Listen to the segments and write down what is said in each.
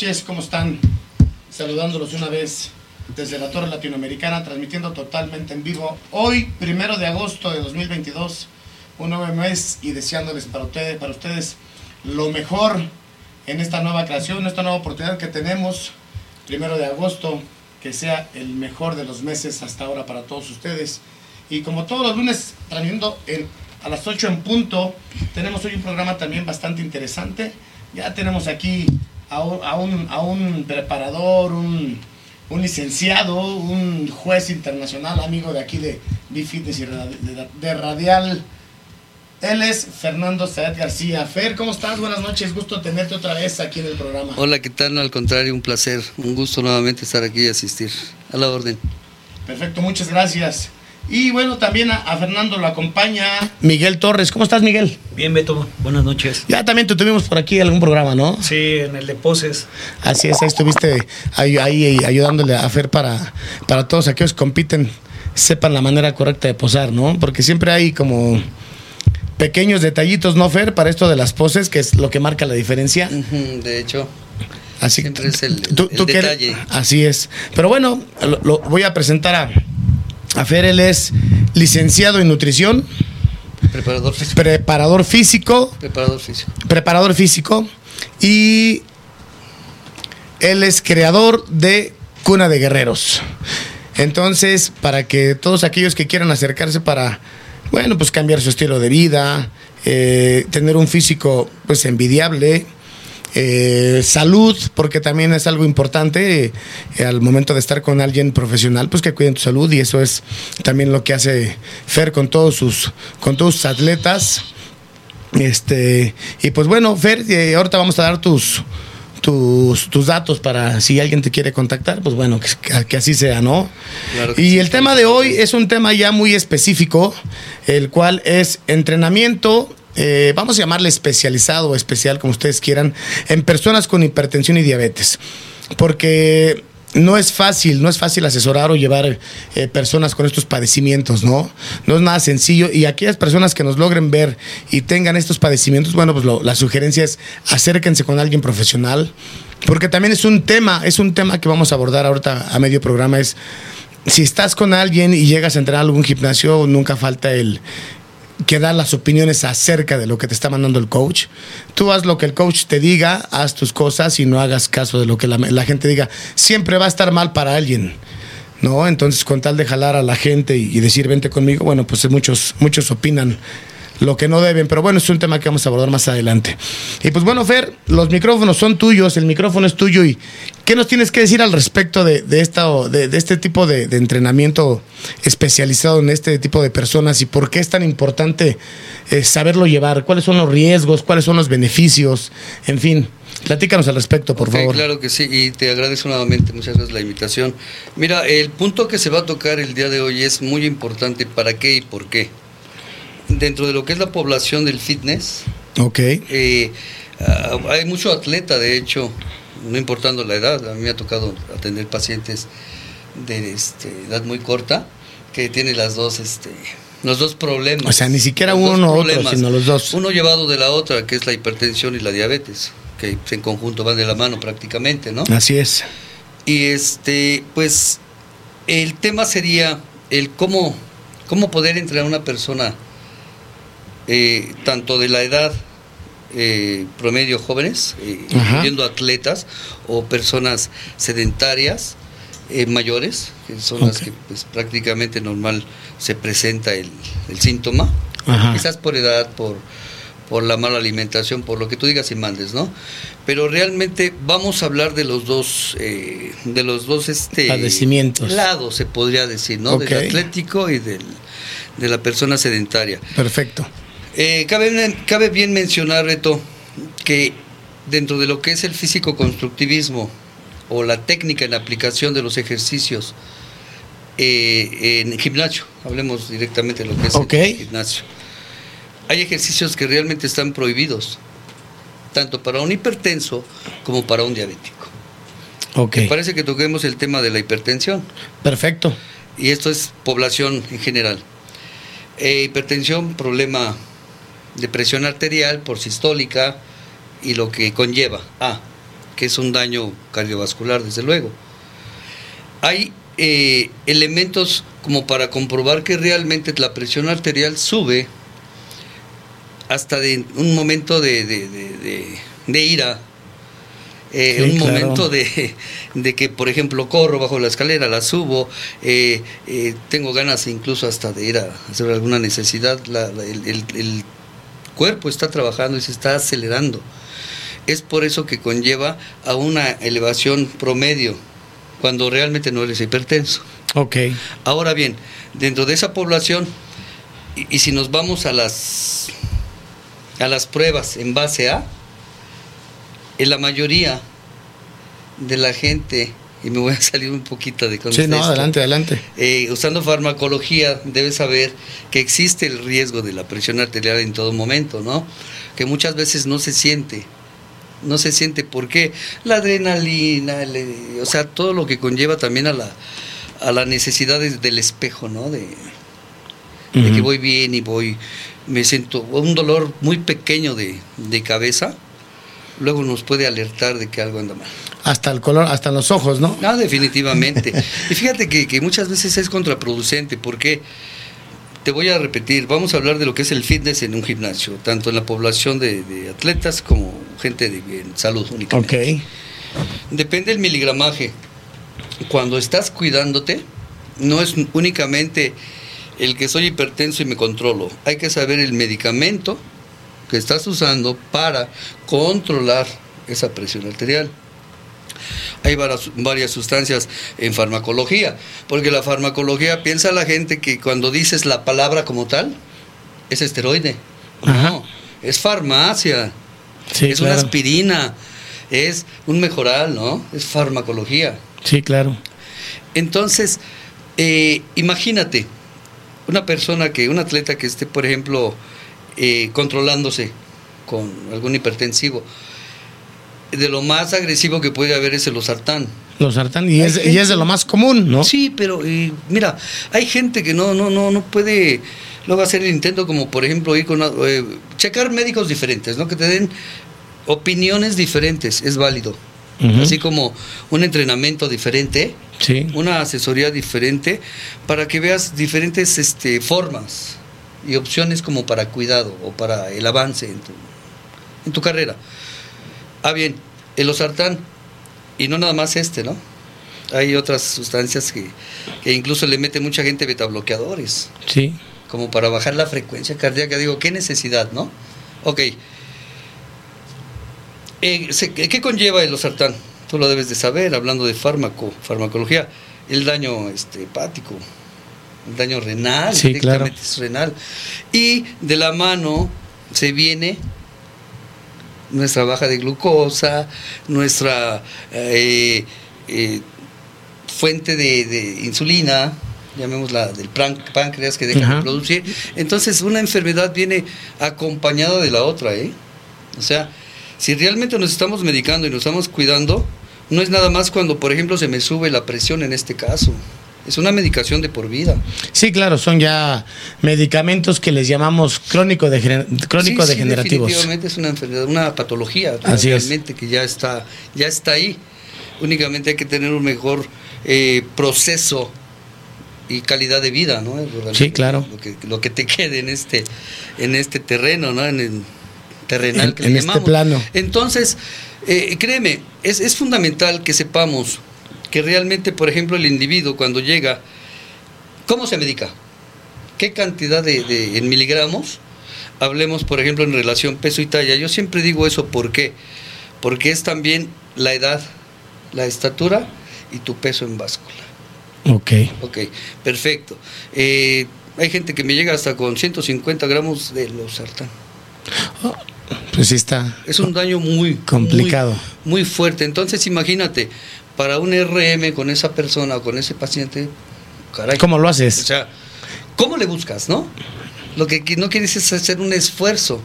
Noches, ¿cómo están? Saludándolos una vez desde la Torre Latinoamericana, transmitiendo totalmente en vivo. Hoy, primero de agosto de 2022, un nuevo mes y deseándoles para ustedes, para ustedes lo mejor en esta nueva creación, esta nueva oportunidad que tenemos. Primero de agosto, que sea el mejor de los meses hasta ahora para todos ustedes. Y como todos los lunes, transmitiendo en, a las 8 en punto, tenemos hoy un programa también bastante interesante. Ya tenemos aquí a un, a un, a un preparador, un, un, licenciado, un juez internacional, amigo de aquí de B-Fitness y de, de, Radial. Él es Fernando Saed García. Fer, ¿cómo estás? Buenas noches, gusto tenerte otra vez aquí en el programa. Hola, ¿qué tal? No, al contrario, un placer, un gusto nuevamente estar aquí y asistir. A la orden. Perfecto, muchas gracias. Y bueno, también a, a, Fernando lo acompaña Miguel Torres. ¿Cómo estás, Miguel? Bien, Beto. Buenas noches. Ya también te tuvimos por aquí en algún programa, ¿no? Sí, en el de Poses. Así es, ahí estuviste ahí, ahí ayudándole a Fer para, para todos aquellos que compiten, sepan la manera correcta de posar, ¿no? Porque siempre hay como pequeños detallitos, ¿no, Fer? Para esto de las poses, que es lo que marca la diferencia. De hecho. Así Siempre es el, tú, el tú detalle. Que, así es. Pero bueno, lo, lo voy a presentar a, a Fer, él es licenciado en nutrición. Preparador físico. Preparador físico. Preparador físico. Preparador físico. Y él es creador de Cuna de Guerreros. Entonces, para que todos aquellos que quieran acercarse para, bueno, pues cambiar su estilo de vida, eh, tener un físico pues envidiable, eh, salud, porque también es algo importante eh, al momento de estar con alguien profesional, pues que cuiden tu salud y eso es también lo que hace Fer con todos sus, con todos sus atletas. Este, y pues bueno, Fer, eh, ahorita vamos a dar tus, tus, tus, datos para si alguien te quiere contactar, pues bueno, que, que así sea, ¿no? Claro y sí, el tema de hoy es un tema ya muy específico, el cual es entrenamiento eh, vamos a llamarle especializado o especial, como ustedes quieran, en personas con hipertensión y diabetes. Porque no es fácil, no es fácil asesorar o llevar eh, personas con estos padecimientos, ¿no? No es nada sencillo. Y aquellas personas que nos logren ver y tengan estos padecimientos, bueno, pues la sugerencia es acérquense con alguien profesional. Porque también es un tema, es un tema que vamos a abordar ahorita a medio programa, es si estás con alguien y llegas a entrar a algún gimnasio, nunca falta el, que da las opiniones acerca de lo que te está mandando el coach. Tú haz lo que el coach te diga, haz tus cosas y no hagas caso de lo que la, la gente diga. Siempre va a estar mal para alguien. ¿No? Entonces, con tal de jalar a la gente y, y decir vente conmigo, bueno, pues muchos, muchos opinan lo que no deben, pero bueno, es un tema que vamos a abordar más adelante. Y pues bueno, Fer, los micrófonos son tuyos, el micrófono es tuyo y ¿qué nos tienes que decir al respecto de, de, esta, de, de este tipo de, de, entrenamiento especializado en este tipo de personas y por qué es tan importante eh, saberlo llevar? ¿Cuáles son los riesgos? ¿Cuáles son los beneficios? En fin. Platícanos al respecto, por okay, favor. Claro que sí, y te agradezco nuevamente, muchas gracias la invitación. Mira, el punto que se va a tocar el día de hoy es muy importante, ¿para qué y por qué? dentro de lo que es la población del fitness, okay. eh, uh, hay mucho atleta, de hecho, no importando la edad, a mí me ha tocado atender pacientes de este, edad muy corta que tienen las dos, este, los dos problemas. O sea, ni siquiera uno o otro, sino los dos. Uno llevado de la otra, que es la hipertensión y la diabetes, que en conjunto van de la mano prácticamente, ¿no? Así es. Y este, pues, el tema sería el cómo, cómo poder entrenar a una persona eh, tanto de la edad eh, promedio jóvenes, eh, incluyendo atletas o personas sedentarias eh, mayores, que son okay. las que pues, prácticamente normal se presenta el, el síntoma. Ajá. Quizás por edad, por, por la mala alimentación, por lo que tú digas y mandes, ¿no? Pero realmente vamos a hablar de los dos, eh, de los dos este, Padecimientos. lados, se podría decir, ¿no? Del atlético y del, de la persona sedentaria. Perfecto. Eh, cabe, cabe bien mencionar, Reto, que dentro de lo que es el físico constructivismo o la técnica en aplicación de los ejercicios eh, en gimnasio, hablemos directamente de lo que es el gimnasio, hay ejercicios que realmente están prohibidos, tanto para un hipertenso como para un diabético. Ok. Parece que toquemos el tema de la hipertensión Perfecto. y esto es población en general. Eh, hipertensión, problema de presión arterial por sistólica y lo que conlleva, ah, que es un daño cardiovascular, desde luego. Hay eh, elementos como para comprobar que realmente la presión arterial sube hasta de un momento de, de- de- de- de ira, eh, Sí, un claro. momento de, de que, por ejemplo, corro bajo la escalera, la subo, eh, eh, tengo ganas incluso hasta de ir a hacer alguna necesidad, la- la- el, el- el cuerpo está trabajando y se está acelerando. Es por eso que conlleva a una elevación promedio, cuando realmente no eres hipertenso. Ok. Ahora bien, dentro de esa población, y, y si nos vamos a las, a las pruebas en base a, en la mayoría de la gente, y me voy a salir un poquito de Sí, contexto, no, adelante, adelante. eh, usando farmacología, debes saber que existe el riesgo de la presión arterial en todo momento, ¿no? Que muchas veces no se siente. No se siente porque la adrenalina, el- o sea, todo lo que conlleva también a la, a la necesidad de- del espejo, ¿no? De, de que voy bien y voy, me siento un dolor muy pequeño de, de cabeza, luego nos puede alertar de que algo anda mal. Hasta el color, hasta los ojos, ¿no? No, definitivamente. y fíjate que, que muchas veces es contraproducente porque, te voy a repetir, vamos a hablar de lo que es el fitness en un gimnasio, tanto en la población de, de atletas como gente de en salud únicamente. Ok. Depende del miligramaje. Cuando estás cuidándote, no es únicamente el que soy hipertenso y me controlo. Hay que saber el medicamento que estás usando para controlar esa presión arterial. Hay varias, sustancias en farmacología, porque la farmacología piensa la gente que cuando dices la palabra como tal, es esteroide. Ajá. No, es farmacia Sí, es una aspirina, es un mejoral, ¿no? Es farmacología. Sí, claro. Entonces, eh, imagínate, una persona que, un atleta que esté, por ejemplo, eh, controlándose con algún hipertensivo, de lo más agresivo que puede haber es el losartán. Los sartán, y es, y es de lo más común, ¿no? Sí, pero eh, mira, hay gente que no, no, no, no puede luego hacer el intento como por ejemplo ir con eh, checar médicos diferentes, ¿no? Que te den opiniones diferentes, es válido. Así como un entrenamiento diferente, Sí. una asesoría diferente, para que veas diferentes este, formas y opciones como para cuidado o para el avance en tu, en tu carrera. Ah, bien, el osartán, y no nada más este, ¿no? Hay otras sustancias que, que incluso le mete mucha gente betabloqueadores, Sí. como para bajar la frecuencia cardíaca. Digo, ¿qué necesidad, no? Ok. Eh, ¿Qué qué conlleva el osartán? Tú lo debes de saber, hablando de fármaco, farmacología. El daño este, hepático, el daño renal, Sí, directamente claro. es renal. Y de la mano se viene nuestra baja de glucosa, nuestra eh, eh, fuente de, de insulina, llamémosla del páncreas que deja Ajá. de producir. Entonces una enfermedad viene acompañada de la otra, ¿eh? O sea, si realmente nos estamos medicando y nos estamos cuidando, no es nada más cuando, por ejemplo, se me sube la presión en este caso. Es una medicación de por vida. Sí, claro, son ya medicamentos que les llamamos crónico degener- Sí, sí, crónico-degenerativos. definitivamente es una enfermedad, una patología Así es. realmente que ya está, ya está ahí. Únicamente hay que tener un mejor eh, proceso y calidad de vida, ¿no? Realmente Sí, claro. Lo que, lo que te quede en este, en este terreno, ¿no? En el terrenal En- que le en este llamamos. plano. Entonces, eh, créeme, es, es fundamental que sepamos que realmente, por ejemplo, el individuo cuando llega, ¿cómo se medica? qué cantidad de, de- en miligramos. Hablemos, por ejemplo, en relación peso y talla. Yo siempre digo eso, ¿por qué? Porque es también la edad, la estatura y tu peso en báscula. Ok. Ok, perfecto. Eh, hay gente que me llega hasta con 150 gramos de losartán. Pues sí está. Es un daño muy Complicado. Muy, muy fuerte. Entonces, imagínate, para un RM con esa persona o con ese paciente, caray. ¿Cómo lo O haces? sea, ¿cómo le buscas, no? Lo que no quieres es hacer un esfuerzo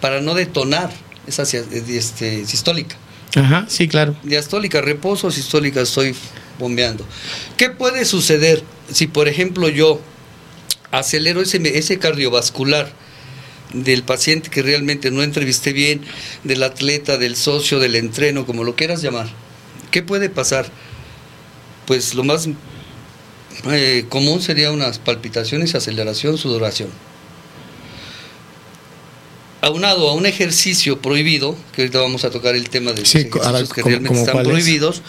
para no detonar esa este, sistólica. Ajá, sí, claro. Diastólica, reposo, sistólica, estoy bombeando. ¿Qué puede suceder si, por ejemplo, yo acelero ese, ese cardiovascular del paciente que realmente no entrevisté bien, del atleta, del socio, del entreno, como lo quieras llamar? ¿Qué puede pasar? Pues lo más eh, común sería unas palpitaciones, aceleración, sudoración. Aunado a un ejercicio prohibido, que ahorita vamos a tocar el tema de los Sí, ejercicios que ¿cómo- realmente están prohibidos,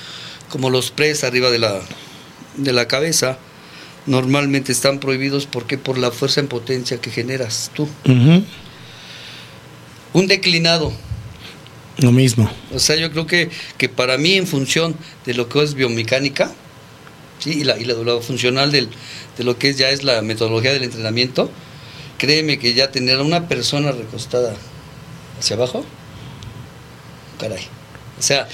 como los press arriba de la, de la cabeza, normalmente están prohibidos porque por la fuerza en potencia que generas tú. Un declinado, Lo mismo. o sea, yo creo que, que para mí en función de lo que es biomecánica, ¿sí? y, la, y la- lo funcional del, de lo que es, ya es la metodología del entrenamiento, créeme que ya tener a una persona recostada hacia abajo, caray. O sea,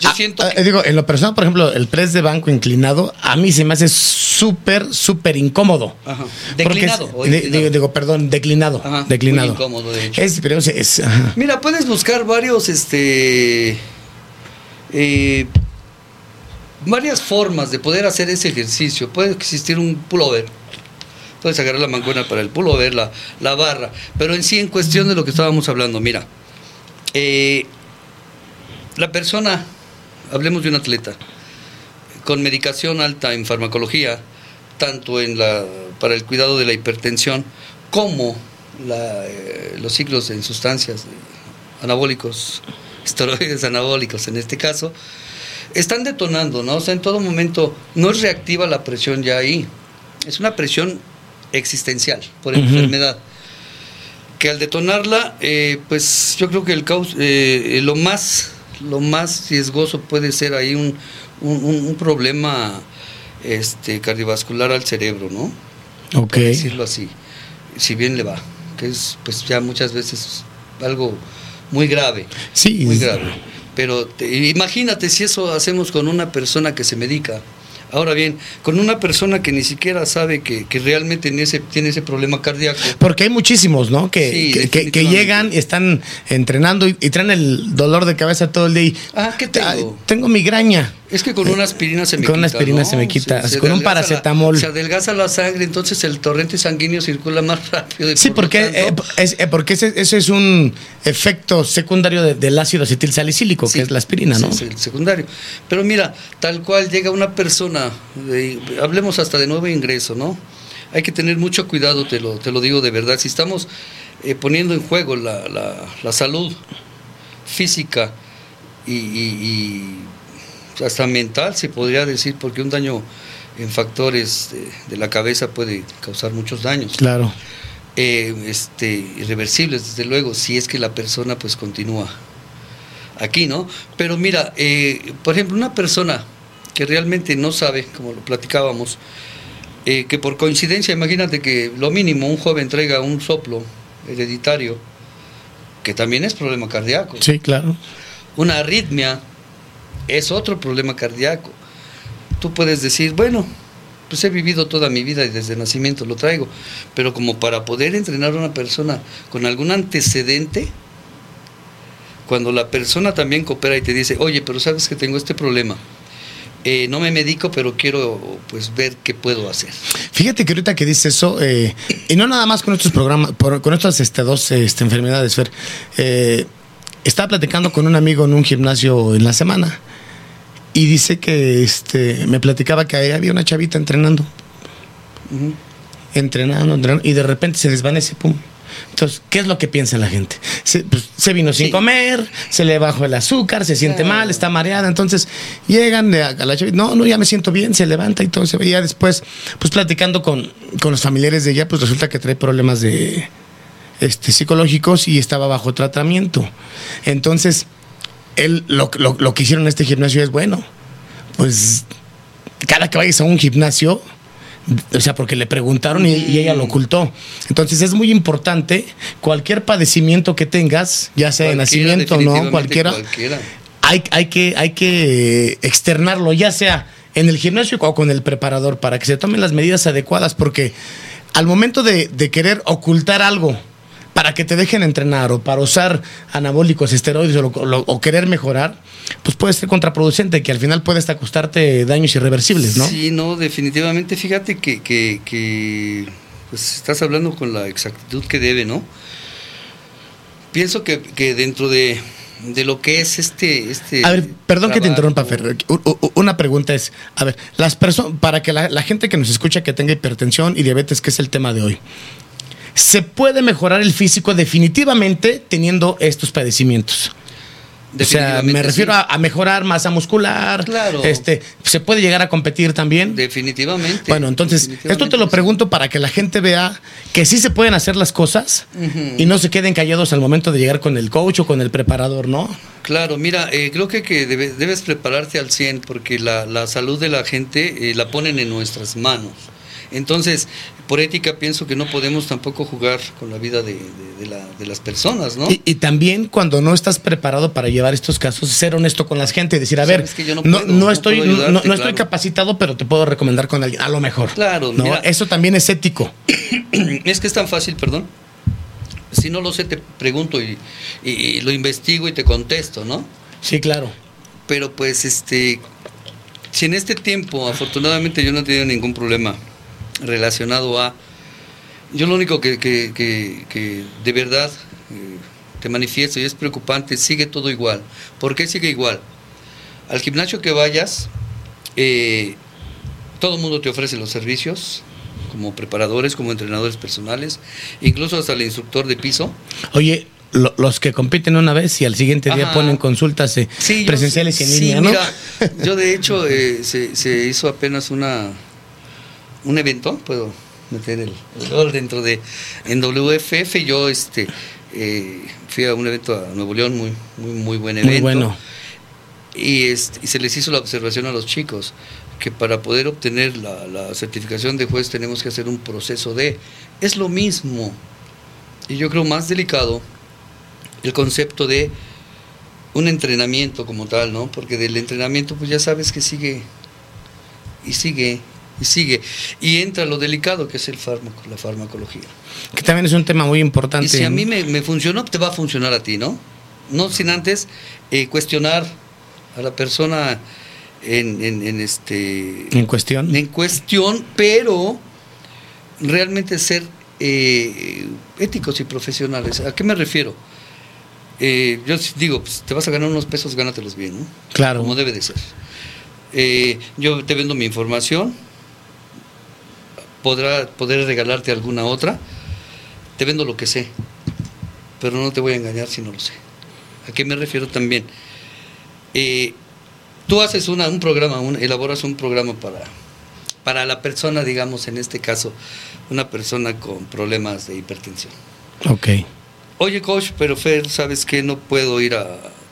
yo Ah, siento ah, que... digo, en lo personal, por ejemplo, el press de banco inclinado, a mí se me hace súper, súper incómodo. Ajá. Porque Declinado. es- o inclinado. digo, digo, perdón, declinado. Ajá, declinado. muy incómodo, de hecho. Es, pero es, es- ajá. Mira, puedes buscar varios, este, eh, varias formas de poder hacer ese ejercicio. Puede existir un pullover. Puedes agarrar la mancuerna para el pullover, la, la barra. Pero en sí, en cuestión de lo que estábamos hablando, mira, eh, la persona, hablemos de un atleta, con medicación alta en farmacología, tanto en la, para el cuidado de la hipertensión como la, eh, los ciclos en sustancias eh, anabólicos, esteroides anabólicos en este caso, están detonando, ¿no? O sea, en todo momento no es reactiva la presión ya ahí, es una presión existencial por enfermedad. Que al detonarla, eh, pues yo creo que el caus eh, lo más lo más riesgoso puede ser ahí un, un, problema este cardiovascular al cerebro, ¿no? Ok. por decirlo así, si bien le va, que es pues ya muchas veces algo muy grave, Sí. muy grave. Pero te- imagínate si eso hacemos con una persona que se medica. Ahora bien, con una persona que ni siquiera sabe que, que realmente tiene ese, tiene ese problema cardíaco. Porque hay muchísimos, ¿no? Que, Sí, que- llegan, están entrenando y, y traen el dolor de cabeza todo el día. Y, Ah, ¿qué tengo? "Ay, tengo migraña. Es que con una aspirina se me Con una quita. aspirina ¿no? se me quita, con un la- paracetamol. se adelgaza la sangre, entonces el torrente sanguíneo circula más rápido. Sí, por porque, tanto- eh, es, eh, porque ese, ese es un efecto secundario de- del ácido acetil salicílico, Sí, que es la aspirina, ¿no? Es el secundario. Pero mira, tal cual llega una persona, de- hablemos hasta de nuevo ingreso, ¿no? Hay que tener mucho cuidado, te lo, te lo digo de verdad. Si estamos eh, poniendo en juego la, la- la salud física y, y- y hasta mental, se podría decir, porque un daño en factores de, de la cabeza puede causar muchos daños Claro. eh, este, irreversibles, desde luego, si es que la persona pues continúa aquí, ¿no? Pero mira, eh, por ejemplo, una persona que realmente no sabe, como lo platicábamos, eh, que por coincidencia, imagínate que lo mínimo un joven traiga un soplo hereditario, que también es problema cardíaco, Sí, claro. una arritmia es otro problema cardíaco. Tú puedes decir, bueno, pues he vivido toda mi vida y desde nacimiento lo traigo, pero como para poder entrenar a una persona con algún antecedente, cuando la persona también coopera y te dice, oye, pero sabes que tengo este problema, eh, no me medico, pero quiero pues ver qué puedo hacer. Fíjate que ahorita que dices eso, eh, y no nada más con estos programas, por- con estas este, dos este, enfermedades, Fer, eh, estaba platicando con un amigo en un gimnasio en la semana y dice que este, me platicaba que ahí había una chavita entrenando, entrenando, entrenando, y de repente se desvanece, pum. Entonces, ¿qué es lo que piensa la gente? se, pues, se vino sin Sí. comer, se le bajó el azúcar, se siente Claro. mal, está mareada. Entonces llegan de a, a la chavi- no, no, ya me siento bien, se levanta y todo. Se veía después, pues platicando con, con los familiares de ella, pues resulta que trae problemas de este, psicológicos y estaba bajo tratamiento. Entonces, él lo, lo, lo que hicieron en este gimnasio es bueno, pues cada que vayas a un gimnasio, o sea, porque le preguntaron y, y ella lo ocultó. Entonces es muy importante cualquier padecimiento que tengas, ya sea de nacimiento o no, cualquiera. hay, hay, que, hay que externarlo, ya sea en el gimnasio o con el preparador, para que se tomen las medidas adecuadas, porque al momento de, de querer ocultar algo para que te dejen entrenar o para usar anabólicos, esteroides o, lo- lo- o querer mejorar, pues puede ser contraproducente, que al final puede hasta costarte daños irreversibles, ¿no? Sí, no, definitivamente. Fíjate que, que, que, pues estás hablando con la exactitud que debe, ¿no? Pienso que, que dentro de, de lo que es este... este A ver, perdón que te interrumpa, Fer. Una pregunta es, a ver, las personas, para que la, la gente que nos escucha que tenga hipertensión y diabetes, que es el tema de hoy, ¿se puede mejorar el físico definitivamente teniendo estos padecimientos? O sea, me refiero sí. a, a mejorar masa muscular. Claro. Este, ¿Se puede llegar a competir también? Definitivamente. Bueno, entonces, esto te lo pregunto para que la gente vea que sí se pueden hacer las cosas y no se queden callados al momento de llegar con el coach o con el preparador, ¿no? Claro, mira, eh, creo que, que debe- debes prepararte al 100 porque la, la salud de la gente eh, la ponen en nuestras manos. Entonces, por ética pienso que no podemos tampoco jugar con la vida de, de- de la- de las personas, ¿no? Y, y también cuando no estás preparado para llevar estos casos, ser honesto con la gente y decir, a ver, Sabes que yo no no, puedo, no no estoy, no- no, ayudarte, no estoy capacitado, pero te puedo recomendar con alguien, a lo mejor. Claro, ¿no? mira. Eso también es ético. Es que es tan fácil, perdón. Si no lo sé, te pregunto y, y- y lo investigo y te contesto, ¿no? Sí, claro. Pero pues, este, si en este tiempo, afortunadamente yo no he tenido ningún problema relacionado a... Yo lo único que, que- que- que de verdad eh, te manifiesto y es preocupante, sigue todo igual. ¿Por qué sigue igual? Al gimnasio que vayas, eh, todo el mundo te ofrece los servicios, como preparadores, como entrenadores personales, incluso hasta el instructor de piso. Oye, lo- los que compiten una vez y al siguiente día Ajá. ponen consultas eh, Sí, yo- presenciales y en sí, línea, ¿no? mira, yo de hecho eh, se, se hizo apenas una un evento, puedo meter el, el gol dentro de en WFF yo este eh, fui a un evento a Nuevo León muy muy muy buen evento Muy bueno. y, este, y se les hizo la observación a los chicos que para poder obtener la, la certificación de juez tenemos que hacer un proceso de es lo mismo y yo creo más delicado el concepto de un entrenamiento como tal, ¿no? Porque del entrenamiento pues ya sabes que sigue y sigue y sigue y entra lo delicado que es el fármaco, la farmacología. Que también es un tema muy importante. Y si a mí me, me funcionó, te va a funcionar a ti, ¿no? No sin antes eh, cuestionar a la persona en, en- en este En cuestión. en cuestión, pero realmente ser eh, éticos y profesionales. ¿A qué me refiero? Eh, yo digo, pues, te vas a ganar unos pesos, gánatelos bien, ¿no? Claro. Como debe de ser. Eh, yo te vendo mi información, podrá poder regalarte alguna otra, te vendo lo que sé, pero no te voy a engañar si no lo sé. ¿A qué me refiero también? Eh, tú haces una, un programa, un- elaboras un programa para, para la persona, digamos, en este caso, una persona con problemas de hipertensión. Ok. Oye, coach, pero Fer, ¿sabes qué? No puedo ir a,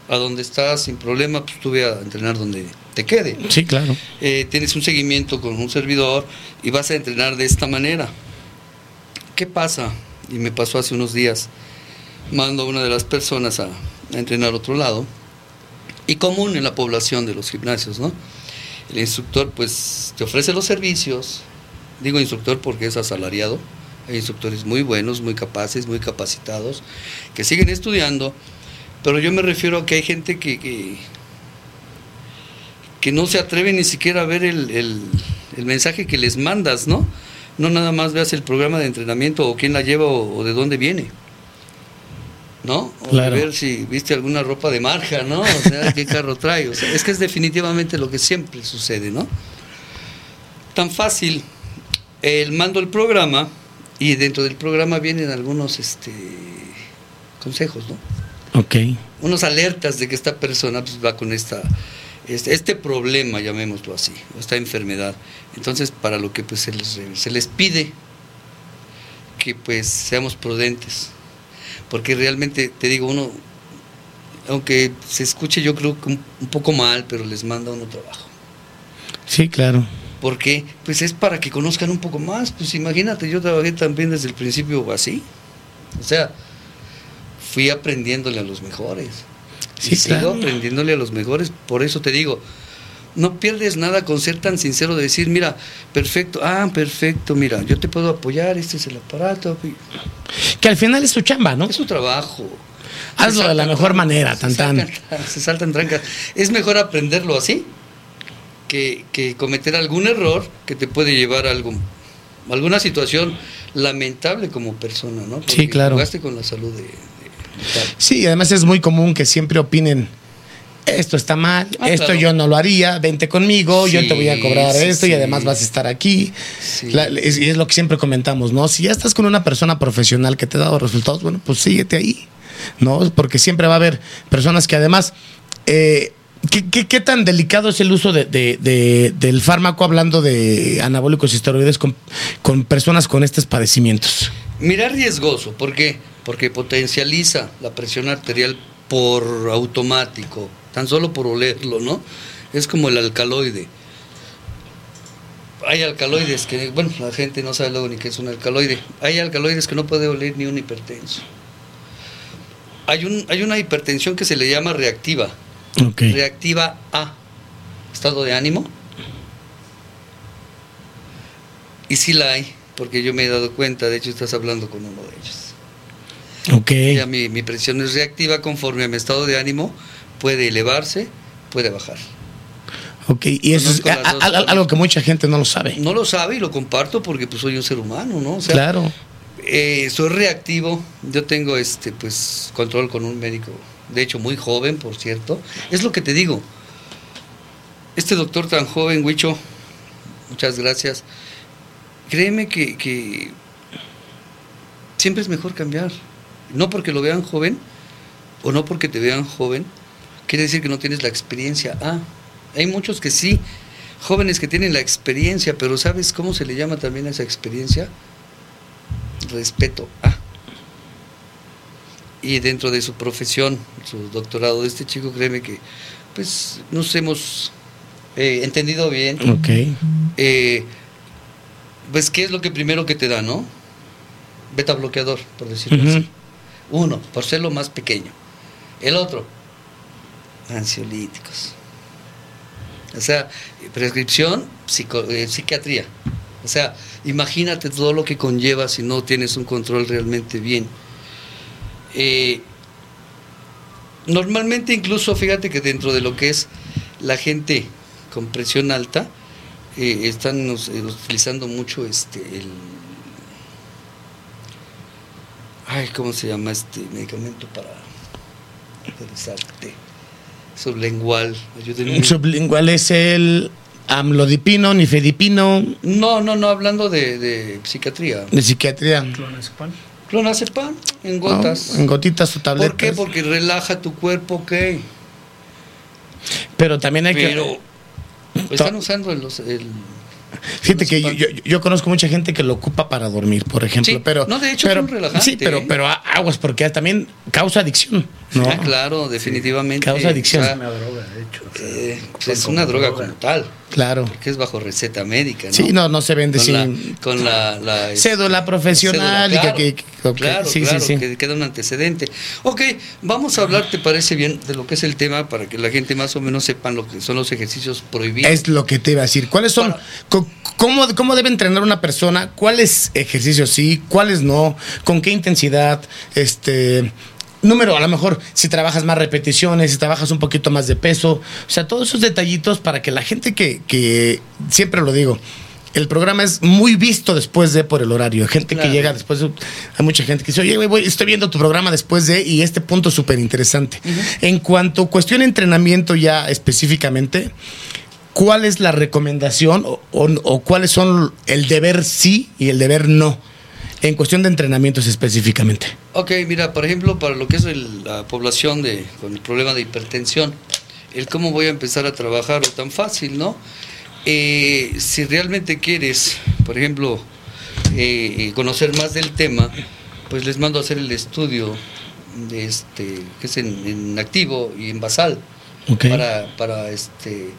a donde estás sin problema, pues tú ve a entrenar donde te quede. Sí, claro. Eh, tienes un seguimiento con un servidor y vas a entrenar de esta manera. ¿Qué pasa? Y me pasó hace unos días. Mando a una de las personas a, a entrenar a otro lado. Y común en la población de los gimnasios, ¿no? El instructor pues te ofrece los servicios. Digo instructor porque es asalariado. Hay instructores muy buenos, muy capaces, muy capacitados, que siguen estudiando. Pero yo me refiero a que hay gente que, que, que no se atreve ni siquiera a ver el, el- el mensaje que les mandas, ¿no? No nada más veas el programa de entrenamiento o quién la lleva o, o de dónde viene. ¿No? O Claro. ver si viste alguna ropa de marca, ¿no? O sea, qué carro trae. O sea, es que es definitivamente lo que siempre sucede, ¿no? Tan fácil. El mando el programa y dentro del programa vienen algunos este consejos, ¿no? Ok. Unos alertas de que esta persona pues, va con esta este, este problema, llamémoslo así, o esta enfermedad. Entonces, para lo que pues se les, se les pide que pues seamos prudentes, porque realmente te digo uno aunque se escuche yo creo que un, un poco mal, pero les manda uno trabajo. Sí, claro. ¿Por qué? Pues es para que conozcan un poco más. Pues imagínate, yo trabajé también desde el principio así. O sea, fui aprendiéndole a los mejores. Sí, y sigo claro. aprendiéndole a los mejores. Por eso te digo, no pierdes nada con ser tan sincero de decir, mira, perfecto, ah, perfecto, mira, yo te puedo apoyar, este es el aparato. Que al final es tu chamba, ¿no? Es su trabajo. Hazlo de la mejor manera, se tan tan. saltan- Se saltan trancas. Es mejor aprenderlo así que, que cometer algún error que te puede llevar a algo, alguna situación lamentable como persona, ¿no? Sí, claro. Jugaste con la salud de, tal. Sí, además es muy común que siempre opinen. Esto está mal, Ah, esto claro. yo no lo haría, vente conmigo, yo te voy a cobrar sí, esto y además vas a estar aquí. La- es lo que siempre comentamos, ¿no? Si ya estás con una persona profesional que te ha dado resultados, bueno, pues síguete ahí, ¿no? Porque siempre va a haber personas que además... eh, ¿qué, tan delicado es el uso de, de- de- del fármaco hablando de anabólicos y esteroides con, con personas con estos padecimientos? Mira, riesgoso, ¿por qué? Porque potencializa la presión arterial por automático, tan solo por olerlo, ¿no? Es como el alcaloide. Hay alcaloides que, bueno, la gente no sabe luego ni qué es un alcaloide. Hay alcaloides que no puede oler ni un hipertenso. Hay, un, hay una hipertensión que se le llama reactiva. Reactiva A, estado de ánimo. Y sí la hay, porque yo me he dado cuenta, de hecho estás hablando con uno de ellos. Ok. Ya mi, mi presión es reactiva conforme a mi estado de ánimo, puede elevarse, puede bajar. Ok, y eso es a- a- algo que mucha gente no lo sabe. No lo sabe y lo comparto porque pues soy un ser humano, ¿no? O sea, claro. eh, soy reactivo, yo tengo este pues control con un médico, de hecho muy joven, por cierto. Es lo que te digo. Este doctor tan joven, Huicho, muchas gracias. Créeme que, siempre es mejor cambiar. No porque lo vean joven o no porque te vean joven, quiere decir que no tienes la experiencia. Ah, hay muchos que sí, jóvenes que tienen la experiencia, pero ¿sabes cómo se le llama también a esa experiencia? respeto. Y dentro de su profesión, su doctorado de este chico, créeme que pues nos hemos eh, entendido bien. Ok. Eh, pues, ¿qué es lo que primero que te da, no? Beta bloqueador, por decirlo así. Uno, por ser lo más pequeño. El otro, ansiolíticos. O sea, prescripción, psico- eh, psiquiatría. O sea, imagínate todo lo que conlleva si no tienes un control realmente bien. Eh, normalmente incluso, fíjate que dentro de lo que es la gente con presión alta, eh, están eh, utilizando mucho este el ay cómo se llama este medicamento para realizarte sublingual ayúdenme Sublingual es el amlodipino, nifedipino, no no no hablando de, de psiquiatría de psiquiatría. Clonazepam. Clonazepam en gotas ¿no? En gotitas o tabletas. ¿por qué? porque relaja tu cuerpo ok Pero también hay pero que. están usando los el Fíjate que yo, yo- yo conozco mucha gente que lo ocupa para dormir, por ejemplo. Sí, pero, no, de hecho pero, es un relajante, Sí, pero, ¿eh? pero aguas, porque también causa adicción. ¿no? Ah, claro definitivamente Causa adicción. O Es sea, una droga, de hecho. o sea, eh, es una droga como tal Claro. que es bajo receta médica, ¿no? Sí, no, no se vende con sin. la, con la, la, este, Cédula profesional y que- claro, que- que- claro, sí, claro, sí. que queda un antecedente. Ok, vamos a hablar, ¿te parece bien de lo que es el tema para que la gente más o menos sepan lo que son los ejercicios prohibidos? Es lo que te iba a decir. ¿Cuáles son? Para- ¿Cómo, ¿Cómo debe entrenar una persona? ¿Cuáles ejercicios sí? ¿Cuáles no? ¿Con qué intensidad? Este. Número, a lo mejor si trabajas más repeticiones, si trabajas un poquito más de peso. O sea, todos esos detallitos para que la gente que, que siempre lo digo, el programa es muy visto después de por el horario. Gente Claro. que llega después, de- hay mucha gente que dice, oye, voy- estoy viendo tu programa después de, y este punto es súper interesante. En cuanto a cuestión de entrenamiento ya específicamente, ¿cuál es la recomendación o, o- o cuáles son el deber sí y el deber no en cuestión de entrenamientos específicamente? Ok, mira, por ejemplo, para lo que es el- la población de, con el problema de hipertensión, el cómo voy a empezar a trabajar o tan fácil, ¿no? Eh, si realmente quieres, por ejemplo, eh, eh, conocer más del tema, pues les mando a hacer el estudio de este, que es en, en activo y en basal, Ok. para, para este,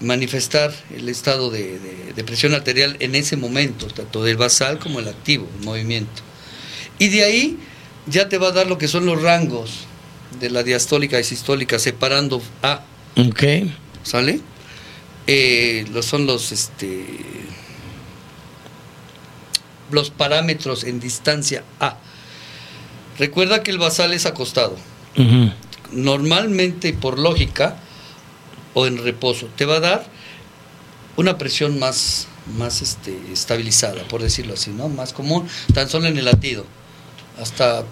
manifestar el estado de, de- de presión arterial en ese momento, tanto del basal como el activo, el movimiento. Y de ahí ya te va a dar lo que son los rangos de la diastólica y sistólica, separando A, Ok. ¿sale? Eh, los son los este los parámetros en distancia A. Recuerda que el basal es acostado. Ujú. Normalmente y por lógica o en reposo te va a dar una presión más más este, estabilizada, por decirlo así, ¿no? Más común, tan solo en el latido. Hasta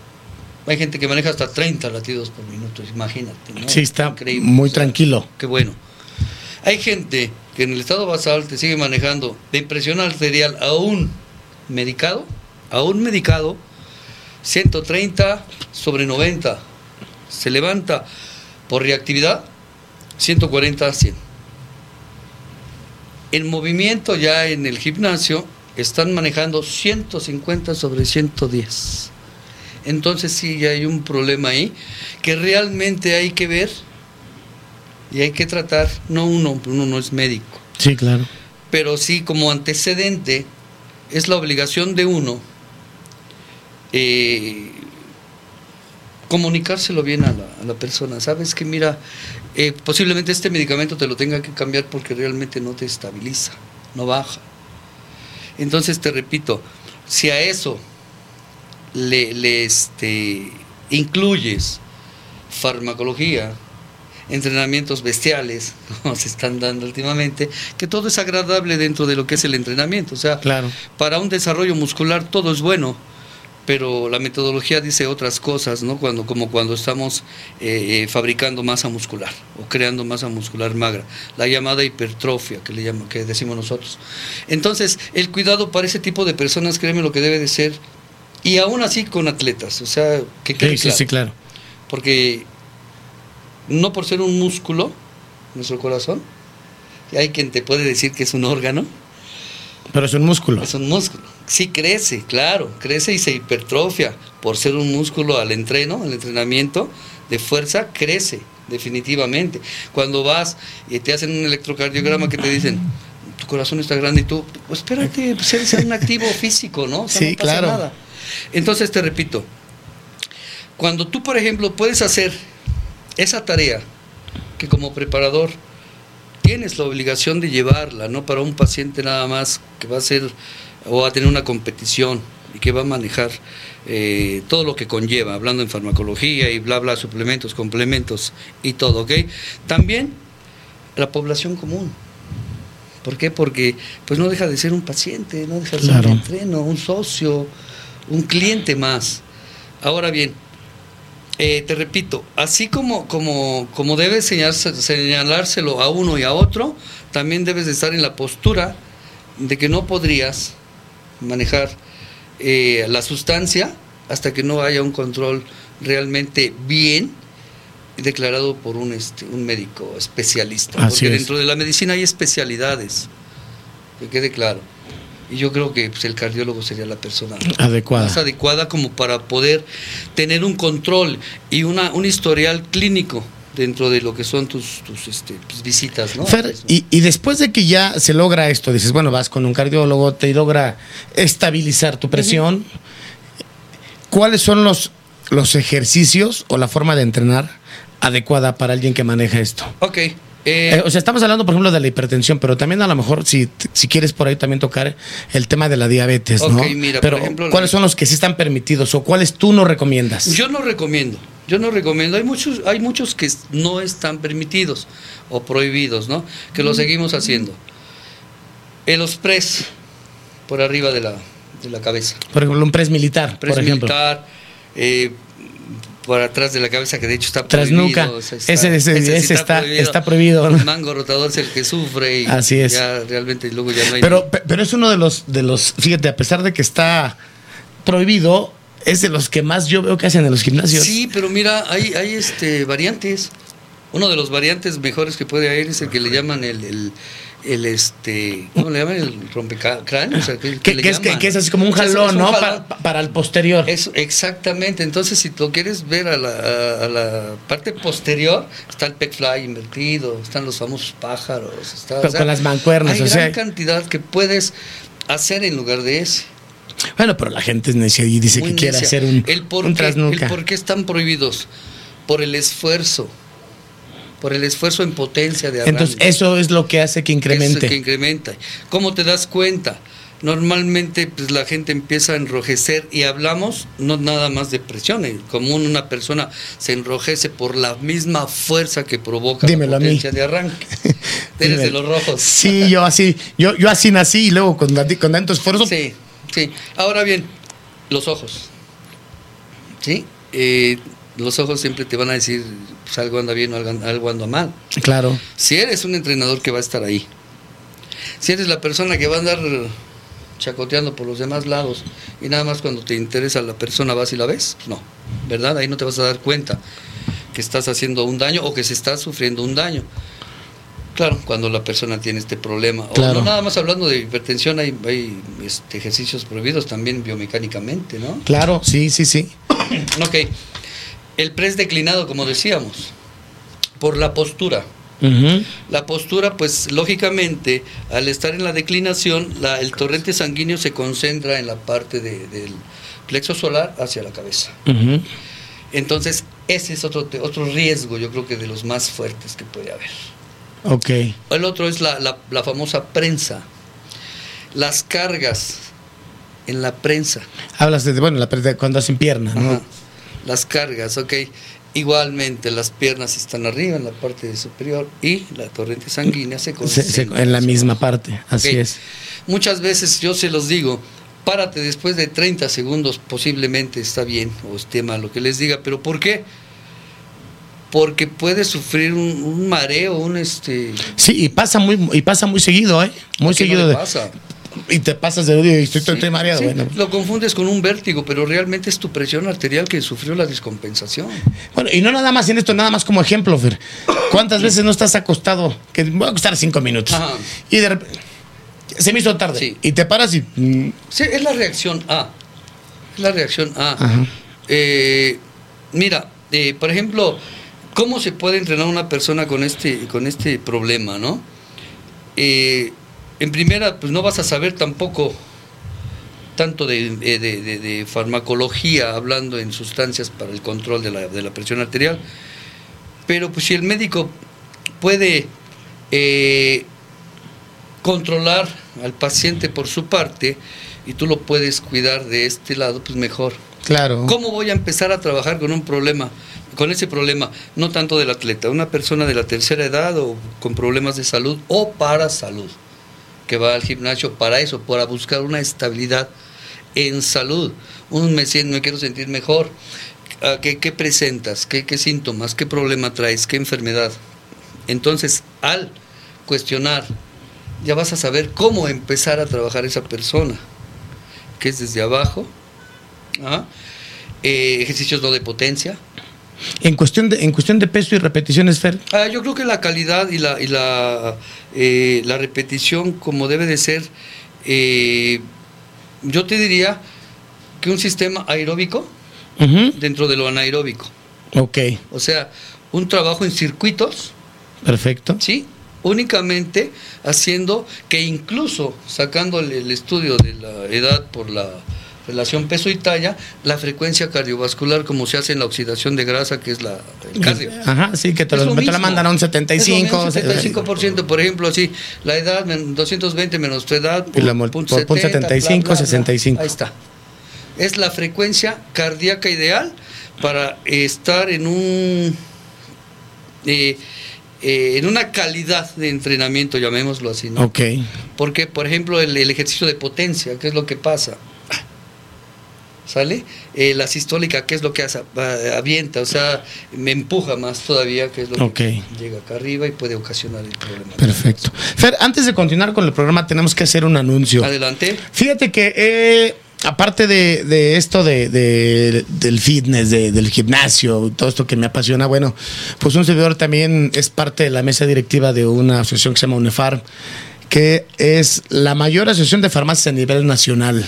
hay gente que maneja hasta 30 latidos por minuto, imagínate, ¿no? Sí, está Increíble. muy O sea, tranquilo. Qué bueno. Hay gente que en el estado basal te sigue manejando de presión arterial aún medicado, aún medicado, 130 sobre 90. Se levanta por reactividad, 140 a 100. En movimiento ya en el gimnasio están manejando 150 sobre 110. Entonces sí, ya hay un problema ahí que realmente hay que ver y hay que tratar, no uno, uno no es médico, Sí, claro. pero sí como antecedente es la obligación de uno eh, comunicárselo bien a la, a la persona. Sabes que mira, eh, posiblemente este medicamento te lo tenga que cambiar porque realmente no te estabiliza, no baja. Entonces te repito, si a eso le, le, este, incluyes farmacología, entrenamientos bestiales, como se están dando últimamente, que todo es agradable dentro de lo que es el entrenamiento. O sea, Claro. para un desarrollo muscular todo es bueno, pero la metodología dice otras cosas, ¿no? Cuando, como cuando estamos eh, eh, fabricando masa muscular o creando masa muscular magra, la llamada hipertrofia que le llama, que decimos nosotros. Entonces, el cuidado para ese tipo de personas, créeme lo que debe de ser, y aún así con atletas, o sea, que quede Sí, sí, claro. sí, claro. porque no por ser un músculo, nuestro corazón, y hay quien te puede decir que es un órgano, Pero es un músculo. es un músculo. Sí crece, claro, crece y se hipertrofia. Por ser un músculo al entreno, al entrenamiento de fuerza, crece, definitivamente. Cuando vas y te hacen un electrocardiograma que te dicen, tu corazón está grande y tú, pues espérate, pues eres un activo físico, ¿no? O sea, Sí, no pasa claro. nada. Entonces te repito, cuando tú, por ejemplo, puedes hacer esa tarea que como preparador tienes la obligación de llevarla, no para un paciente nada más que va a ser o va a tener una competición y que va a manejar eh, todo lo que conlleva, hablando en farmacología y bla, bla, suplementos, complementos y todo, ¿ok? También la población común. ¿Por qué? Porque pues no deja de ser un paciente, no deja de ser Claro. un entreno, un socio, un cliente más. Ahora bien, eh, te repito, así como, como, como debes señalárselo a uno y a otro, también debes de estar en la postura de que no podrías manejar eh, la sustancia hasta que no haya un control realmente bien declarado por un, este, un médico especialista. Así Porque es. dentro de la medicina hay especialidades, que quede claro. Y yo creo que pues, el cardiólogo sería la persona Adecuada. más adecuada como para poder tener un control y una, un historial clínico dentro de lo que son tus, tus este, pues, visitas, ¿no? Fer, y, y después de que ya se logra esto, dices, bueno, vas con un cardiólogo, te logra estabilizar tu presión, ¿cuáles son los, los ejercicios o la forma de entrenar adecuada para alguien que maneja esto? Ok. Eh, Eh, o sea, estamos hablando, por ejemplo, de la hipertensión, pero también a lo mejor, si, si quieres por ahí también tocar el tema de la diabetes, ¿no? Ok, mira, por pero, ejemplo, ¿cuáles son los que sí están permitidos o cuáles tú no recomiendas? Yo no recomiendo, yo no recomiendo. Hay muchos, hay muchos que no están permitidos o prohibidos, ¿no? Que lo seguimos haciendo. El press por arriba de la, de la cabeza. por ejemplo, un press militar, Press por ejemplo. militar, eh, por atrás de la cabeza, que de hecho está prohibido. nuca. o sea, está- Ese- ese- sí ese está- está prohibido. El mango rotador es el que sufre y Así es. ya realmente luego ya no hay... Pero, pe- pero es uno de los, de los, fíjate, a pesar de que está prohibido, es de los que más yo veo que hacen en los gimnasios. Sí, pero mira, hay, hay este variantes. Uno de los variantes mejores que puede haber es el que le llaman el, el, el, este, ¿cómo le llaman? El rompecráneos. o sea, que- es, que, que es así como un O sea, es jalón, un ¿no? jalón. Pa- para el posterior. Eso, exactamente. Entonces, si lo quieres ver a la, a, a la parte posterior, está el pec fly invertido, están los famosos pájaros, está, Con- con las mancuernas, Hay o gran sea. cantidad que puedes hacer en lugar de ese. Bueno, pero la gente es necia y dice Muy que quiere necia. hacer un, el por un qué, el por qué están prohibidos. Por el esfuerzo. Por el esfuerzo en potencia de arranque. Entonces, eso es lo que hace que Eso incremente. es que incrementa. ¿Cómo te das cuenta? Normalmente pues la gente empieza a enrojecer y hablamos no nada más de presión, eh, como una persona se enrojece por la misma fuerza que provoca Dímelo la potencia de arranque. Eres de los rojos. Sí, yo así, yo, yo así nací y luego con, con tanto esfuerzo. Sí, sí. Ahora bien, los ojos. ¿Sí? Eh, los ojos siempre te van a decir pues, algo anda bien o algo, algo anda mal. Claro. Si eres un entrenador que va a estar ahí, si eres la persona que va a andar chacoteando por los demás lados y nada más cuando te interesa la persona vas y la ves, pues no, ¿verdad? Ahí no te vas a dar cuenta que estás haciendo un daño o que se está sufriendo un daño. Claro, cuando la persona tiene este problema. O Claro. no nada más hablando de hipertensión, hay, hay este, ejercicios prohibidos también biomecánicamente, ¿no? Claro, sí, sí, sí. Ok, el press declinado, como decíamos, por la postura. La postura, pues lógicamente, al estar en la declinación, la- el torrente sanguíneo se concentra en la parte de- del plexo solar hacia la cabeza. Entonces, ese es otro, otro riesgo, yo creo que de los más fuertes que puede haber. Ok. El otro es la, la- la famosa prensa. Las cargas en la prensa. Hablas de, bueno, la, cuando hacen pierna, ¿no? Ajá. Las cargas, ok. Igualmente, las piernas están arriba en la parte superior y la torrente sanguínea se concentra. en la misma abajo. parte, así es. Muchas veces yo se los digo, párate después de 30 segundos, posiblemente está bien o esté mal lo que les diga, pero ¿por qué? Porque puede sufrir un, un mareo, un este... Sí, y pasa muy, y pasa muy seguido, ¿eh? Muy ¿a qué no seguido. de- pasa? Y te pasas de odio y estoy, estoy Sí, mareado. sí, Bueno. Lo confundes con un vértigo, pero realmente es tu presión arterial que sufrió la descompensación. Bueno, y no nada más en esto, nada más como ejemplo, Fer. ¿Cuántas veces no estás acostado? Que voy a acostar cinco minutos. Ajá. Y de repente. Se me hizo tarde. Sí. Y te paras y. mm, Sí, es la reacción A. Es la reacción A. Eh, mira, eh, por ejemplo, ¿cómo se puede entrenar una persona con este, con este problema, no? Eh, en primera, pues no vas a saber tampoco tanto de, eh, de- de- de farmacología, hablando en sustancias para el control de la, de la presión arterial, pero pues si el médico puede eh, controlar al paciente por su parte y tú lo puedes cuidar de este lado, pues mejor. Claro. ¿Cómo voy a empezar a trabajar con un problema, con ese problema, no tanto del atleta, una persona de la tercera edad o con problemas de salud o para salud, que va al gimnasio para eso, para buscar una estabilidad en salud? Un me, siento, me quiero sentir mejor. Ah, ¿Qué, qué presentas? ¿Qué, ¿Qué síntomas? ¿Qué problema traes? ¿Qué enfermedad? Entonces, al cuestionar, ya vas a saber cómo empezar a trabajar esa persona, que es desde abajo, ¿ah? Eh, ejercicios no de potencia. En cuestión, de, en cuestión de peso y repeticiones, Fer. Ah, yo creo que la calidad y la, y la, eh, la repetición como debe de ser, eh, yo te diría que un sistema aeróbico dentro de lo anaeróbico. Ok, O sea, un trabajo en circuitos, perfecto. ¿sí? Únicamente haciendo que incluso sacando el estudio de la edad por la relación peso y talla, la frecuencia cardiovascular como se hace en la oxidación de grasa, que es la, el cardio. Ajá, sí, que te, lo, lo te la mandan a un Es lo 75. mismo, 75%, por ejemplo, así, la edad, men- 220 menos tu edad, Y la por punto 70, 75, bla, bla, bla. 65. Ahí está. Es la frecuencia cardíaca ideal para estar en un eh, eh, en una calidad de entrenamiento, llamémoslo así, ¿no? Ok. Porque, por ejemplo, el, el ejercicio de potencia, ¿qué es lo que pasa? ¿Sale? Eh, la sistólica, ¿qué es lo que hace? Avienta, o sea, me empuja más todavía, que es lo que llega acá arriba y puede ocasionar el problema. Perfecto. Fer, antes de continuar con el programa, tenemos que hacer un anuncio. Adelante. Fíjate que eh, aparte de, de esto de, de- del fitness, de- del gimnasio, todo esto que me apasiona, bueno, pues un servidor también es parte de la mesa directiva de una asociación que se llama UNEFAR, que es la mayor asociación de farmacias a nivel nacional.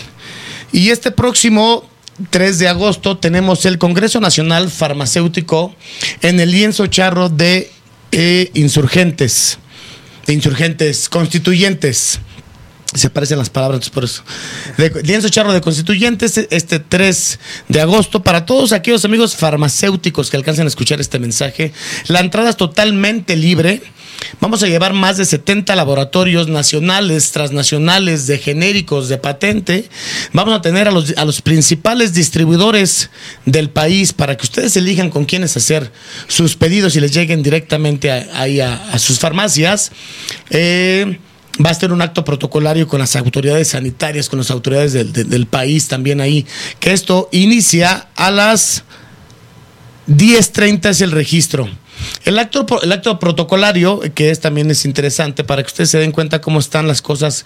Y este próximo 3 de agosto tenemos el Congreso Nacional Farmacéutico en el lienzo charro de eh, insurgentes, de insurgentes constituyentes. Se parecen las palabras, por eso. De, lienzo charro de constituyentes, este 3 de agosto. Para todos aquellos amigos farmacéuticos que alcancen a escuchar este mensaje, la entrada es totalmente libre. Vamos a llevar más de 70 laboratorios nacionales, transnacionales, de genéricos, de patente. Vamos a tener a los, a los principales distribuidores del país para que ustedes elijan con quiénes hacer sus pedidos y les lleguen directamente ahí a, sus farmacias. Eh, Va a ser un acto protocolario con las autoridades sanitarias, con las autoridades del, del- del país también ahí. Que esto inicia a las 10.30 es el registro. El acto, el acto protocolario, que es también es interesante para que ustedes se den cuenta cómo están las cosas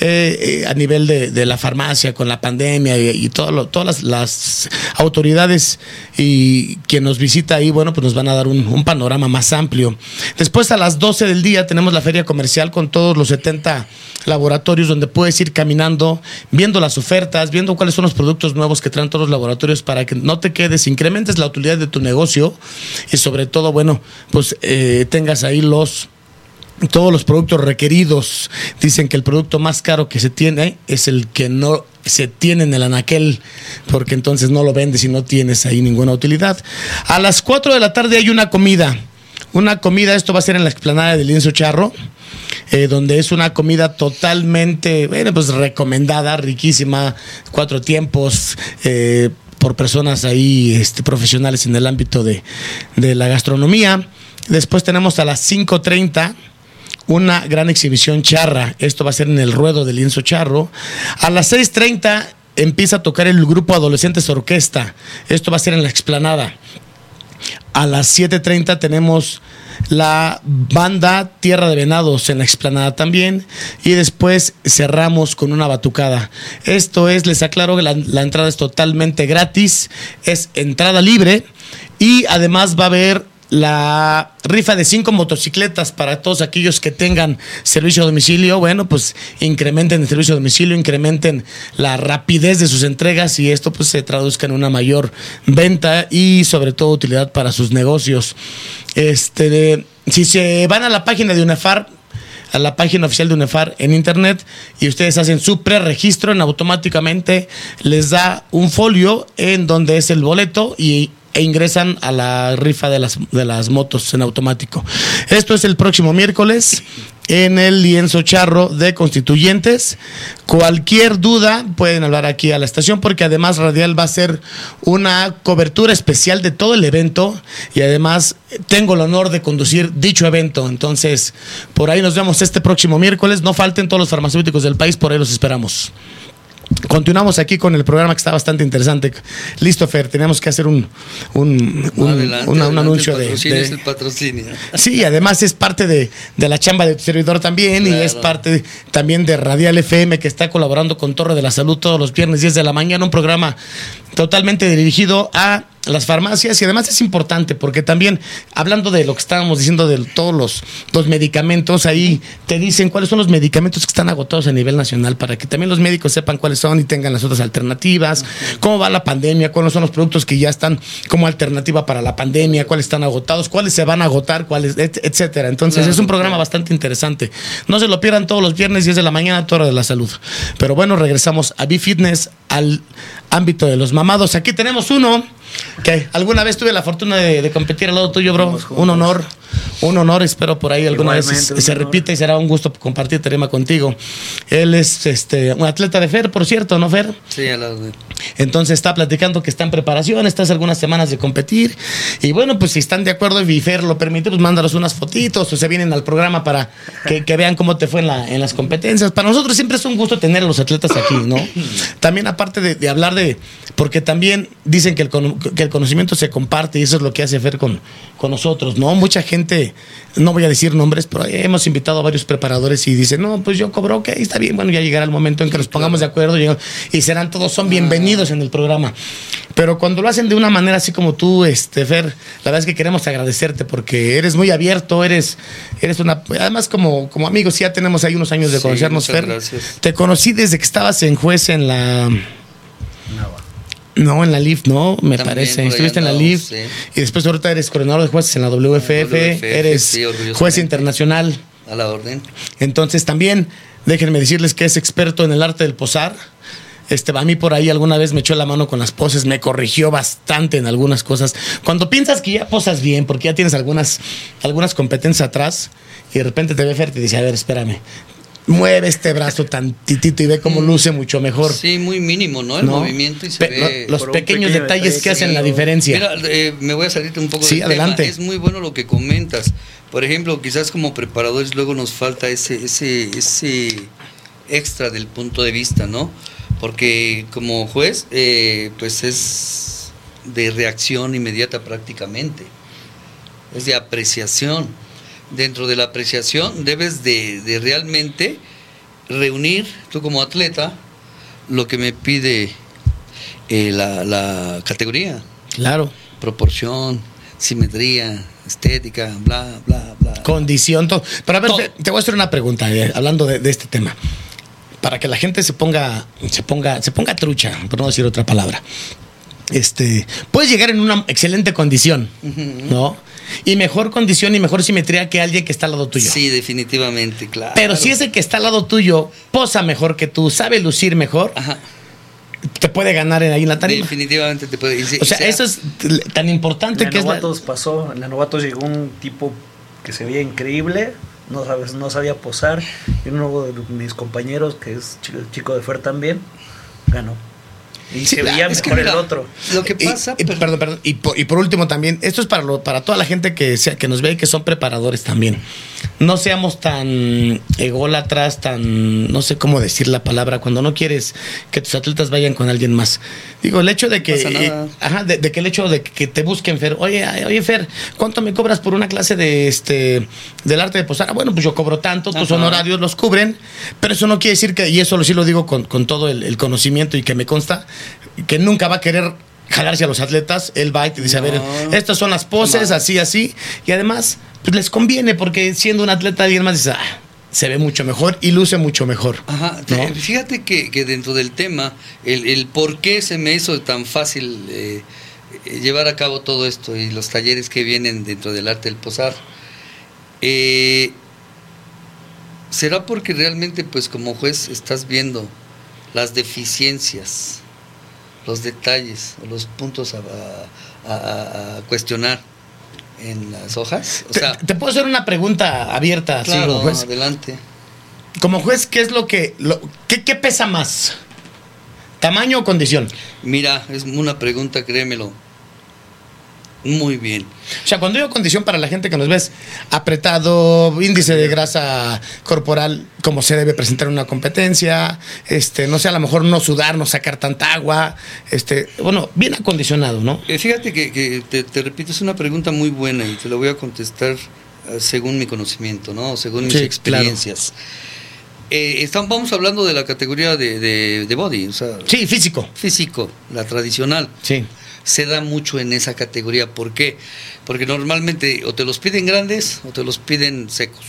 eh, eh, a nivel de, la farmacia con la pandemia y, y todas las, autoridades y quien nos visita ahí, bueno, pues nos van a dar un panorama más amplio. Después a las 12 del día tenemos la feria comercial con todos los 70 laboratorios donde puedes ir caminando, viendo las ofertas, viendo cuáles son los productos nuevos que traen todos los laboratorios para que no te quedes, incrementes la utilidad de tu negocio y sobre todo, bueno, pues eh, tengas ahí los todos los productos requeridos. Dicen que el producto más caro que se tiene es el que no se tiene en el anaquel, porque entonces no lo vendes y no tienes ahí ninguna utilidad. A las 4 de la tarde hay una comida. Una comida, esto va a ser en la explanada del Lienzo Charro, eh, donde es una comida totalmente, bueno, pues recomendada, riquísima, cuatro tiempos, eh, por personas ahí este, profesionales en el ámbito de, de la gastronomía. Después tenemos a las 5.30 una gran exhibición charra. Esto va a ser en el ruedo del lienzo charro. A las 6.30 empieza a tocar el grupo Adolescentes Orquesta. Esto va a ser en la explanada. A las 7.30 tenemos la banda Tierra de Venados en la explanada también. Y después cerramos con una batucada. Esto es, les aclaro que la, entrada es totalmente gratis. Es entrada libre. Y además va a haber la rifa de cinco motocicletas para todos aquellos que tengan servicio a domicilio. Bueno, pues incrementen el servicio a domicilio, incrementen la rapidez de sus entregas y esto pues se traduzca en una mayor venta y sobre todo utilidad para sus negocios. Este, si se van a la página de UNEFAR, a la página oficial de UNEFAR en internet y ustedes hacen su preregistro, en automáticamente les da un folio en donde es el boleto y e ingresan a la rifa de las, de las motos en automático. Esto es el próximo miércoles en el lienzo charro de constituyentes. Cualquier duda pueden hablar aquí a la estación porque además Radial va a hacer una cobertura especial de todo el evento y además tengo el honor de conducir dicho evento. Entonces, por ahí nos vemos este próximo miércoles. No falten todos los farmacéuticos del país, por ahí los esperamos. Continuamos aquí con el programa que está bastante interesante. Listo, Fer, tenemos que hacer un, un, un- Adelante, una- un adelante, anuncio el de, patrocinio de- es el patrocinio. Sí, además es parte de, de la chamba de tu servidor también y es parte también de Radial FM que está colaborando con Torre de la Salud todos los viernes 10 de la mañana, un programa totalmente dirigido a las farmacias y además es importante porque también hablando de lo que estábamos diciendo de todos los, los medicamentos, ahí te dicen cuáles son los medicamentos que están agotados a nivel nacional para que también los médicos sepan cuáles son y tengan las otras alternativas, cómo va la pandemia, cuáles son los productos que ya están como alternativa para la pandemia, cuáles están agotados, cuáles se van a agotar, cuáles, et- etcétera. Entonces Claro, es un programa claro. bastante interesante. No se lo pierdan todos los viernes 10 de la mañana, Torre de la Salud. Pero bueno, regresamos a B-Fitness, al ámbito de los mamados. Aquí tenemos uno que alguna vez tuve la fortuna de, de competir al lado tuyo, bro. Un honor, un honor. Espero por ahí alguna vez Igualmente, se, un se honor. repita y será un gusto compartir tema contigo. Él es este un atleta de Fer, por cierto, ¿no, Fer? Sí, a la. Entonces está platicando que está en preparación, estás algunas semanas de competir. Y bueno, pues si están de acuerdo y Fer lo permite, pues mándalos unas fotitos o se vienen al programa para que, que vean cómo te fue en, la- en las competencias. Para nosotros siempre es un gusto tener a los atletas aquí, ¿no? También aparte de, de hablar de, porque también dicen que el, que el conocimiento se comparte y eso es lo que hace Fer con, con nosotros, ¿no? Mucha gente repente, no voy a decir nombres, pero hemos invitado a varios preparadores y dicen, no, pues yo cobro, ok, está bien, bueno, ya llegará el momento en que nos pongamos de acuerdo y serán todos, son bienvenidos en el programa. Pero cuando lo hacen de una manera así como tú, este, Fer, la verdad es que queremos agradecerte porque eres muy abierto, eres, eres una, además como, como amigos, ya tenemos ahí unos años de conocernos, Fer. Te conocí desde que estabas en juez en la... No, en la LIF, no, me parece. Estuviste en la LIF y después ahorita eres coordinador de jueces en la WFF, eres juez internacional. A la orden. Entonces también déjenme decirles que es experto en el arte del posar. Este, a mí por ahí alguna vez me echó la mano con las poses, me corrigió bastante en algunas cosas. Cuando piensas que ya posas bien, porque ya tienes algunas, algunas competencias atrás, y de repente te ve Fer y te dice, a ver, espérame, mueve este brazo tantitito y ve cómo mm. luce mucho mejor. Sí, muy mínimo, ¿no? El movimiento y se ve los pequeños detalles que hacen la diferencia. Mira, eh, me voy a salirte un poco sí, adelante. Es muy bueno lo que comentas. Por ejemplo, quizás como preparadores luego nos falta ese ese ese extra del punto de vista, ¿no? Porque como juez, eh, pues es de reacción inmediata prácticamente. Es de apreciación dentro de la apreciación debes de, realmente reunir, tú como atleta, lo que me pide eh, la, categoría. Claro. Proporción, simetría, estética, bla, bla, bla. Condición, todo. Pero a ver, te, voy a hacer una pregunta, eh, hablando de, este tema. Para que la gente se ponga, se ponga, se ponga trucha, por no decir otra palabra. Este, puedes llegar en una excelente condición, ¿no? Y mejor condición y mejor simetría que alguien que está al lado tuyo. Sí, definitivamente, claro. Pero si ese que está al lado tuyo posa mejor que tú, sabe lucir mejor, te puede ganar ahí en la tarima. Definitivamente te puede. o sea, eso es tan importante en que novatos es pasó, en la novatos llegó un tipo que se veía increíble, no, sabes, no sabía posar, y uno de mis compañeros, que es chico de Fer también, ganó. Y se veía mejor el otro. Lo que pasa. Y, perdón, perdón. Y por, último también, esto es para, lo, para toda la gente que, sea, que nos ve y que son preparadores también. No seamos tan ególatras, tan. No sé cómo decir la palabra, cuando no quieres que tus atletas vayan con alguien más. Digo, el hecho de que. Eh, ajá, de, que el hecho de que te busquen, Fer. Oye, oye, Fer, ¿cuánto me cobras por una clase de este del arte de posar? Ah, bueno, pues yo cobro tanto, tus honorarios los cubren, pero eso no quiere decir que, y eso sí lo digo con, todo el conocimiento y que me consta, que nunca va a querer jalarse a los atletas, él va y te dice, a ver, estas son las poses, así, así, y además, pues les conviene, porque siendo un atleta alguien más dice, ah, se ve mucho mejor y luce mucho mejor. Ajá, fíjate que, dentro del tema, el, por qué se me hizo tan fácil eh, llevar a cabo todo esto y los talleres que vienen dentro del arte del posar, eh, será porque realmente, pues como juez, estás viendo las deficiencias, los detalles o los puntos a, cuestionar en las hojas. te, puedo hacer una pregunta abierta, claro, adelante. Como juez, ¿qué es lo que, lo, qué, qué pesa más? ¿Tamaño o condición? Mira, es una pregunta, créemelo muy bien. O sea, cuando digo condición para la gente que nos ves, apretado, índice de grasa corporal, como se debe presentar en una competencia, este, no sé, a lo mejor no sudar, no sacar tanta agua, este, bueno, bien acondicionado, ¿no? Eh, fíjate que, te, repito, es una pregunta muy buena y te la voy a contestar eh, según mi conocimiento, ¿no? Según mis experiencias. Eh, vamos hablando de la categoría de, de, body, o sea. Sí, físico. Físico, la tradicional. Sí se da mucho en esa categoría. ¿Por qué? Porque normalmente o te los piden grandes o te los piden secos,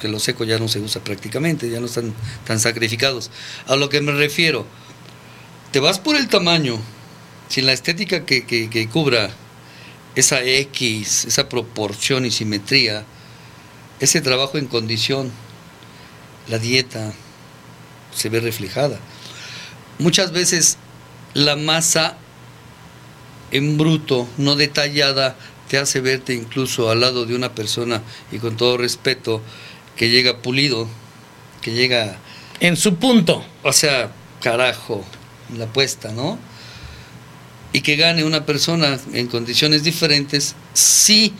que los secos ya no se usa prácticamente, ya no están tan sacrificados. A lo que me refiero, te vas por el tamaño, sin la estética que, que cubra esa X, esa proporción y simetría, ese trabajo en condición, la dieta se ve reflejada. Muchas veces la masa en bruto, no detallada, te hace verte incluso al lado de una persona y con todo respeto que llega pulido, que llega en su punto. O sea, carajo, la apuesta, ¿no? Y que gane una persona en condiciones diferentes, sí,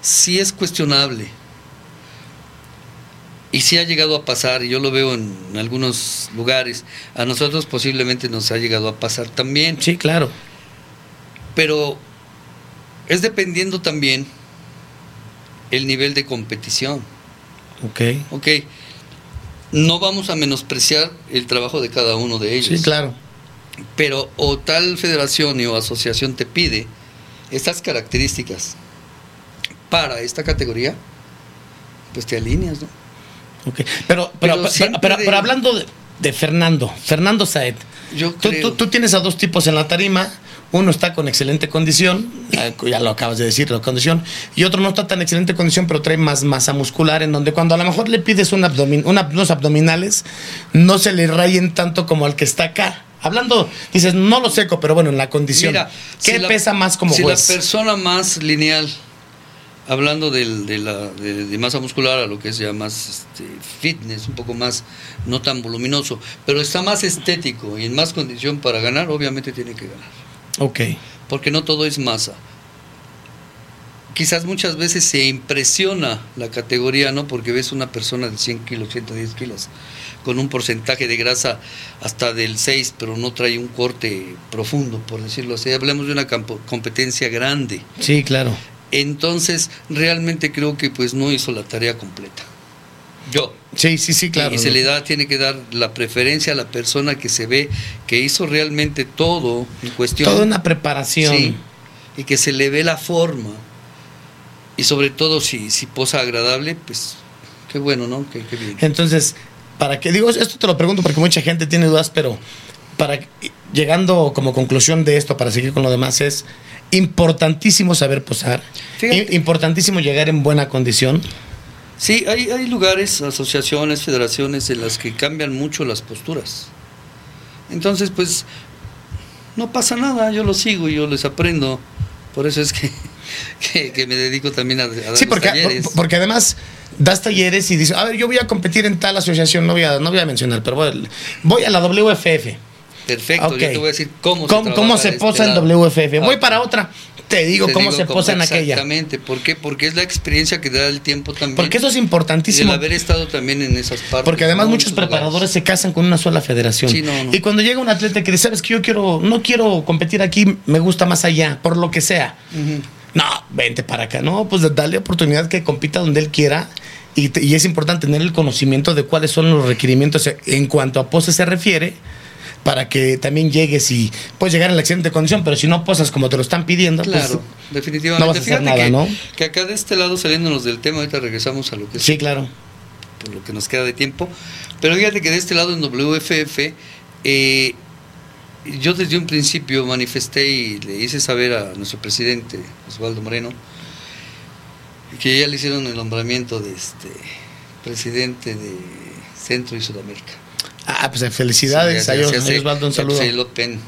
sí es cuestionable. Y sí ha llegado a pasar, y yo lo veo en algunos lugares, a nosotros posiblemente nos ha llegado a pasar también. Sí, claro pero es dependiendo también el nivel de competición. Ok. Ok, no vamos a menospreciar el trabajo de cada uno de ellos. Sí, claro. Pero o tal federación o asociación te pide estas características para esta categoría, pues te alineas, ¿no? Ok. Pero, pero, Pero pero, siempre pero- de- pero hablando de, de Fernando, Fernando Saed, Yo tú, creo. tú- tú tienes a dos tipos en la tarima. Uno está con excelente condición, eh, ya lo acabas de decir, la condición, y otro no está tan excelente condición, pero trae más masa muscular, en donde cuando a lo mejor le pides un una- unos abdominales, no se le rayen tanto como al que está acá. Hablando, dices, no lo seco, pero bueno, en la condición. Mira, ¿Qué si la- pesa más como si juez? la persona más lineal, hablando del- de, la, de, de masa muscular a lo que es ya más este, fitness, un poco más, no tan voluminoso, pero está más estético y en más condición para ganar, obviamente tiene que ganar. Ok. Porque no todo es masa. Quizás muchas veces se impresiona la categoría, ¿no? Porque ves una persona de 100 kilos, 110 kilos, con un porcentaje de grasa hasta del 6, pero no trae un corte profundo, por decirlo así. Hablamos de una competencia grande. Sí, claro. Entonces, realmente creo que pues no hizo la tarea completa. Yo. Sí, sí, sí, claro. Y se le da, tiene que dar la preferencia a la persona que se ve que hizo realmente todo en cuestión. Toda una preparación. Sí, y que se le ve la forma. Y sobre todo si, si posa agradable, pues qué bueno, ¿no? Qué, qué bien. Entonces, para que digo, esto te lo pregunto porque mucha gente tiene dudas, pero para llegando como conclusión de esto, para seguir con lo demás, es importantísimo saber posar, Fíjate. importantísimo llegar en buena condición. Sí, hay, hay lugares, asociaciones, federaciones en las que cambian mucho las posturas. Entonces, pues, no pasa nada, yo lo sigo y yo les aprendo. Por eso es que, que, que me dedico también a, a dar Sí, los porque, talleres. porque además das talleres y dices, a ver, yo voy a competir en tal asociación, no voy a, no voy a mencionar, pero voy, voy a la WFF. Perfecto, Ok. yo te voy a decir cómo, ¿Cómo, se, cómo trabaja se de posa este en. WFF? Voy Ah, para otra, te digo te cómo digo se cómo- posa en aquella. Exactamente, ¿por qué? Porque es la experiencia que da el tiempo también. Porque eso es y el importantísimo. haber estado también en esas partes. Porque además ¿no? muchos preparadores lugares. se casan con una sola federación. Sí, no, no. Y cuando llega un atleta que dice, sabes que yo quiero, no quiero competir aquí, me gusta más allá, por lo que sea. Ujú. No, vente para acá. No, pues dale oportunidad que compita donde él quiera. Y, te- y es importante tener el conocimiento de cuáles son los requerimientos en cuanto a pose se refiere, para que también llegues y puedes llegar en la excelente condición, pero si no posas como te lo están pidiendo, pues, Claro, definitivamente. no vas a hacer nada, que, ¿no? que acá de este lado, saliéndonos del tema, ahorita regresamos a lo que es sí, claro. por lo que nos queda de tiempo. Pero fíjate que de este lado en WFF, eh, yo desde un principio manifesté y le hice saber a nuestro presidente, Osvaldo Moreno, que ya le hicieron el nombramiento de este presidente de Centro y Sudamérica. Ah, pues felicidades Sí, a ellos, se- ellos, un saludo. Se el Open.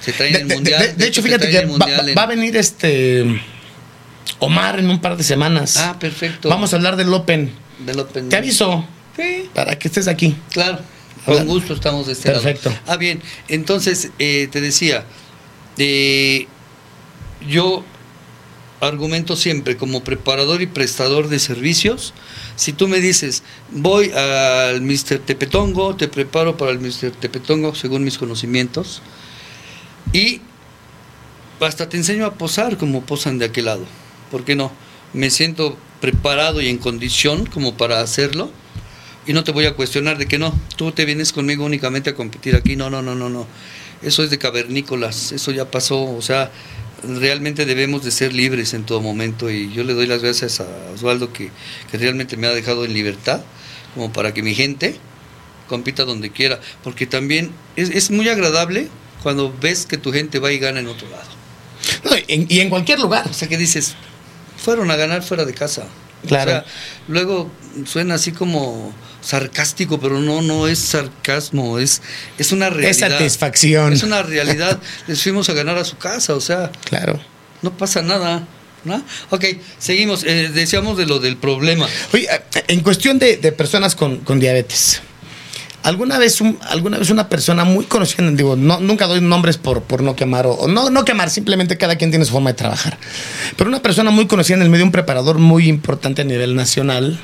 Se traen De, el mundial. de- de hecho, fíjate que va, mundial en- va a venir este Omar en un par de semanas. Ah, perfecto. Vamos a hablar del Open. del Open. Te aviso Sí. para que estés aquí. Claro, con gusto estamos de este Perfecto. lado. Ah, bien, entonces eh, te decía, eh, yo argumento siempre como preparador y prestador de servicios, si tú me dices, voy al Mr. Tepetongo, te preparo para el Mr. Tepetongo según mis conocimientos, y hasta te enseño a posar como posan de aquel lado, ¿por qué no? Me siento preparado y en condición como para hacerlo, y no te voy a cuestionar de que no, tú te vienes conmigo únicamente a competir aquí, no, no, no, no, no. Eso es de cavernícolas, eso ya pasó, o sea, realmente debemos de ser libres en todo momento y yo le doy las gracias a Osvaldo que, que realmente me ha dejado en libertad, como para que mi gente compita donde quiera, porque también es, es muy agradable cuando ves que tu gente va y gana en otro lado. No, en- y en cualquier lugar. O sea que dices, fueron a ganar fuera de casa. Claro. O sea, luego suena así como sarcástico, pero no, no es sarcasmo, es, es una realidad. Es satisfacción. Es una realidad. Les fuimos a ganar a su casa, o sea, Claro. no pasa nada. ¿no? Ok, seguimos. Eh, decíamos de lo del problema. Oye, en cuestión de, de personas con, con diabetes, ¿alguna vez, un- ¿alguna vez una persona muy conocida, digo, no, nunca doy nombres por, por no quemar, o, no, no quemar, simplemente cada quien tiene su forma de trabajar, pero una persona muy conocida en el medio, un preparador muy importante a nivel nacional,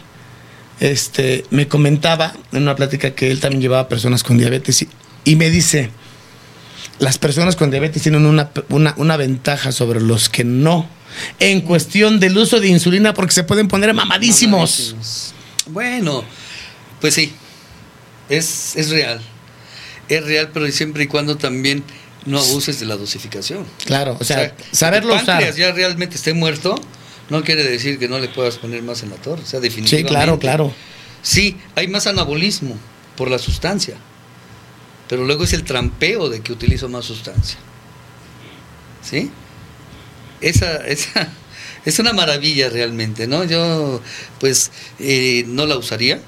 este, me comentaba en una plática que él también llevaba personas con diabetes y, y me dice, las personas con diabetes tienen una, una, una ventaja sobre los que no. En cuestión del uso de insulina, porque se pueden poner. Mamadísimos. Bueno, pues sí, es, es real. Es real, pero siempre y cuando también no abuses de la dosificación. Claro, o sea, O sea, saberlo usar. ya realmente esté muerto, no quiere decir que no le puedas poner más en la torre. O sea, Sí, definitivamente. claro, claro. Sí, hay más anabolismo por la sustancia, pero luego es el trampeo de que utilizo más sustancia. ¿Sí? Esa, esa es una maravilla realmente, ¿no? Yo, pues, eh, no la usaría,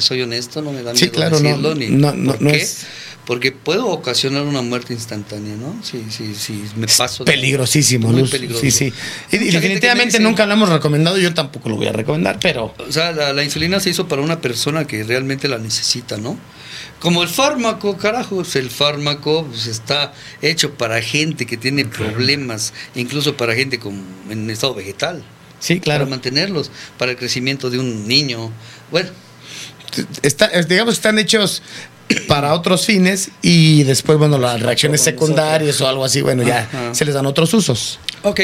te soy honesto, no me da Sí, miedo no, decirlo, ni no, no, ¿por no qué? es- Porque puedo ocasionar una muerte instantánea, ¿no? Sí, sí, sí, me paso. de- Peligrosísimo, Muy Luz. peligroso. Sí, sí. Y, definitivamente dice- nunca lo hemos recomendado, yo tampoco lo voy a recomendar, pero O sea, la, la insulina se hizo para una persona que realmente la necesita, ¿no? Como el fármaco, carajos, el fármaco pues, está hecho para gente que tiene problemas, incluso para gente con, en estado vegetal, sí, claro. para mantenerlos, para el crecimiento de un niño. Bueno, Está, es- digamos, están hechos para otros fines y después, bueno, las reacciones secundarias o algo así, bueno, ya Ajá. se les dan otros usos. ok,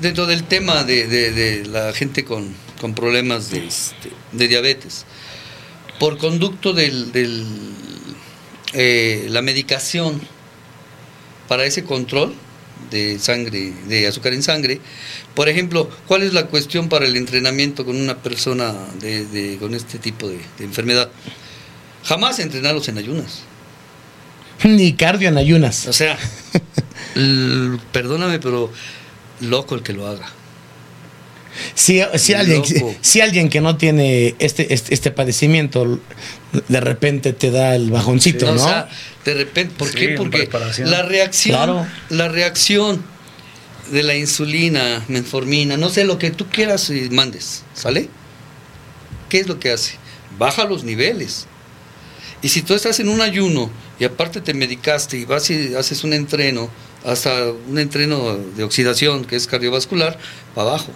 dentro del tema de, de- de la gente con, con problemas de, este, de diabetes, por conducto del, del, eh, la medicación para ese control de sangre, de azúcar en sangre, por ejemplo, ¿cuál es la cuestión para el entrenamiento con una persona de, de- con este tipo de, de enfermedad? Jamás entrenarlos en ayunas. Ni cardio en ayunas. O sea, perdóname, pero loco el que lo haga. Si, si, alguien, si alguien que no tiene este, este, este padecimiento de repente te da el bajoncito, O ¿no? sea, de repente, ¿por Sí, qué? Porque la reacción, Claro. la reacción de la insulina, menformina, no sé lo que tú quieras y mandes, ¿sale? ¿Qué es lo que hace? Baja los niveles. Y si tú estás en un ayuno y aparte te medicaste y vas y haces un entreno, hasta un entreno de oxidación que es cardiovascular, para abajo,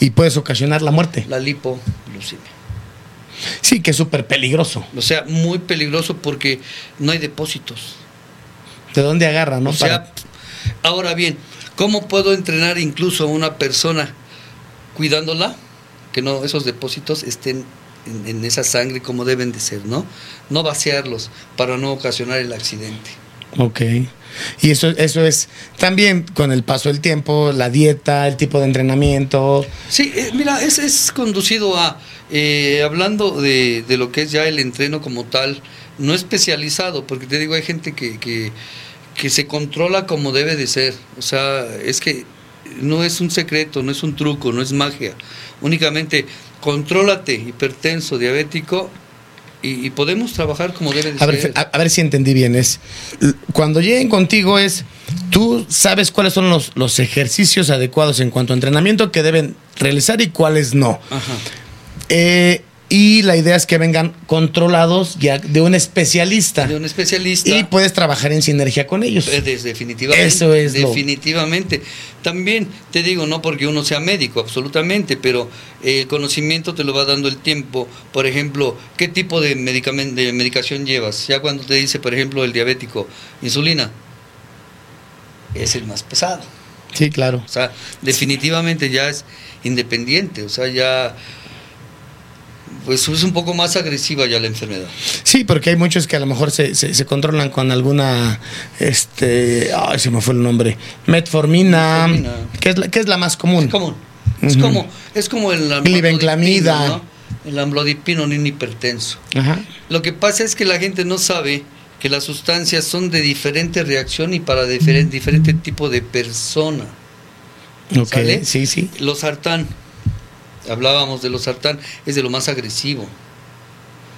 y puedes ocasionar la muerte. la lipoglucemia. Sí, que es súper peligroso. O sea, muy peligroso porque no hay depósitos. ¿De dónde agarra, no? O sea, ahora bien, ¿cómo puedo entrenar incluso a una persona cuidándola? Que no esos depósitos estén en, en esa sangre como deben de ser, ¿no? No vaciarlos para no ocasionar el accidente. Ok. Y eso, eso es también con el paso del tiempo, la dieta, el tipo de entrenamiento. Sí, eh, mira, es, es conducido a, eh, hablando de, de lo que es ya el entreno como tal, no especializado, porque te digo, hay gente que, que, que se controla como debe de ser. O sea, es que no es un secreto, no es un truco, no es magia. Únicamente contrólate, hipertenso, diabético, y, y podemos trabajar como debe de A ver, a, a ver si entendí bien. Es cuando lleguen contigo es tú sabes cuáles son los, los ejercicios adecuados en cuanto a entrenamiento que deben realizar y cuáles no. Ajá. Eh, y la idea es que vengan controlados ya de un especialista. De un especialista. Y puedes trabajar en sinergia con ellos. Eh, des- definitivamente. Eso es lo- Definitivamente. También te digo, no porque uno sea médico, absolutamente, pero el conocimiento te lo va dando el tiempo. Por ejemplo, ¿qué tipo de, medicamen- de medicación llevas? Ya cuando te dice, por ejemplo, el diabético, insulina, es el más pesado. Sí, claro. O sea, definitivamente ya es independiente, o sea, ya pues es un poco más agresiva ya la enfermedad. Sí, porque hay muchos que a lo mejor se, se, se controlan con alguna, este, ay, se me fue el nombre, metformina, Metformina. que es la, que es la más común. Es común. Es como, es como el Glibenclamida. ¿no? El amlodipino hipertenso. Ajá. Lo que pasa es que la gente no sabe que las sustancias son de diferente reacción y para diferente, diferente tipo de persona. Ok, ¿Sale? sí, sí. Los sartán, hablábamos de los sartán, es de lo más agresivo.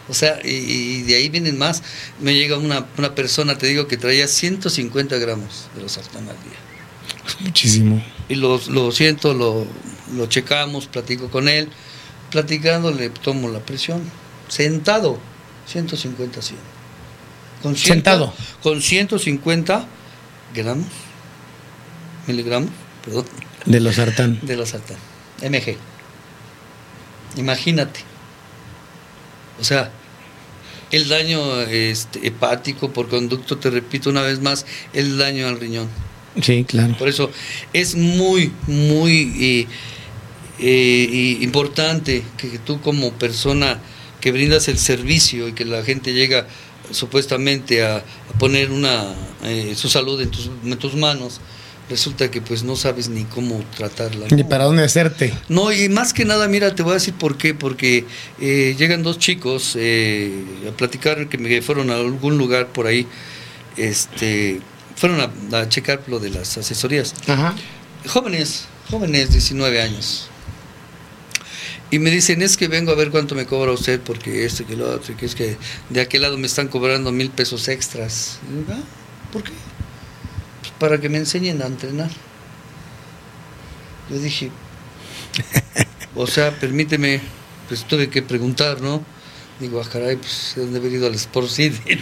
O sea, y, y de ahí vienen más. Me llega una, una persona, te digo, que traía 150 gramos de los sartán al día. Muchísimo. Y lo, lo siento, lo, lo checamos, platico con él. Platicando le tomo la presión. Sentado, 150, 100. Con ciento- Sentado. Con 150 gramos, miligramos, perdón, De los sartán. de la sartán. MG. Imagínate. O sea, el daño este, hepático por conducto, te repito una vez más, el daño al riñón. Sí, claro. Por eso es muy, muy eh, eh, importante que tú como persona que brindas el servicio y que la gente llega supuestamente a, a poner una eh, su salud en tus, en tus manos, resulta que pues no sabes ni cómo tratarla. Ni para dónde hacerte. No, y más que nada, mira, te voy a decir por qué, porque eh, llegan dos chicos eh, a platicar que me fueron a algún lugar por ahí, este, fueron a, a checar lo de las asesorías. Ajá. Jóvenes, jóvenes, 19 años. Y me dicen, es que vengo a ver cuánto me cobra usted, porque esto y que lo otro, y que es que de aquel lado me están cobrando mil pesos extras. Y digo, "Ah, ¿Por qué? "Pues para que me enseñen a entrenar. Yo dije, o sea, permíteme, pues tuve que preguntar, ¿no? Digo, ah, caray, pues he de haber ido al Sport City.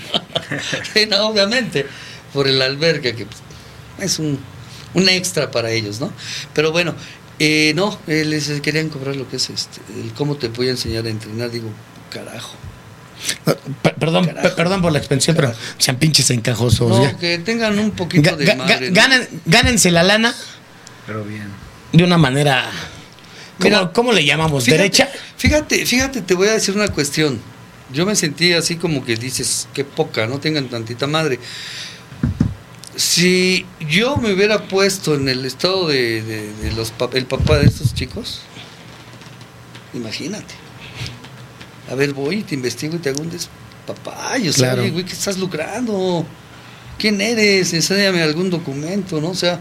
obviamente, por el albergue, que pues, es un, un extra para ellos, ¿no? Pero bueno, eh, no, eh, les querían cobrar lo que es este, el cómo te voy a enseñar a entrenar. Digo, carajo. Perdón, Carajo. perdón por la expensión, pero sean pinches encajosos. No, ya. que tengan un poquito Ga- de ga- madre. ganen- gánense la lana Pero bien. de una manera. ¿Cómo, Mira, cómo le llamamos? Fíjate, ¿Derecha? Fíjate, fíjate, te voy a decir una cuestión. Yo me sentí así como que dices, qué poca, no tengan tantita madre. Si yo me hubiera puesto en el estado de, de- de los el papá de estos chicos, imagínate. A ver, voy y te investigo y te hago un despapay. O sea, Claro. güey, ¿qué estás lucrando? ¿Quién eres? Enséñame algún documento, ¿no? O sea,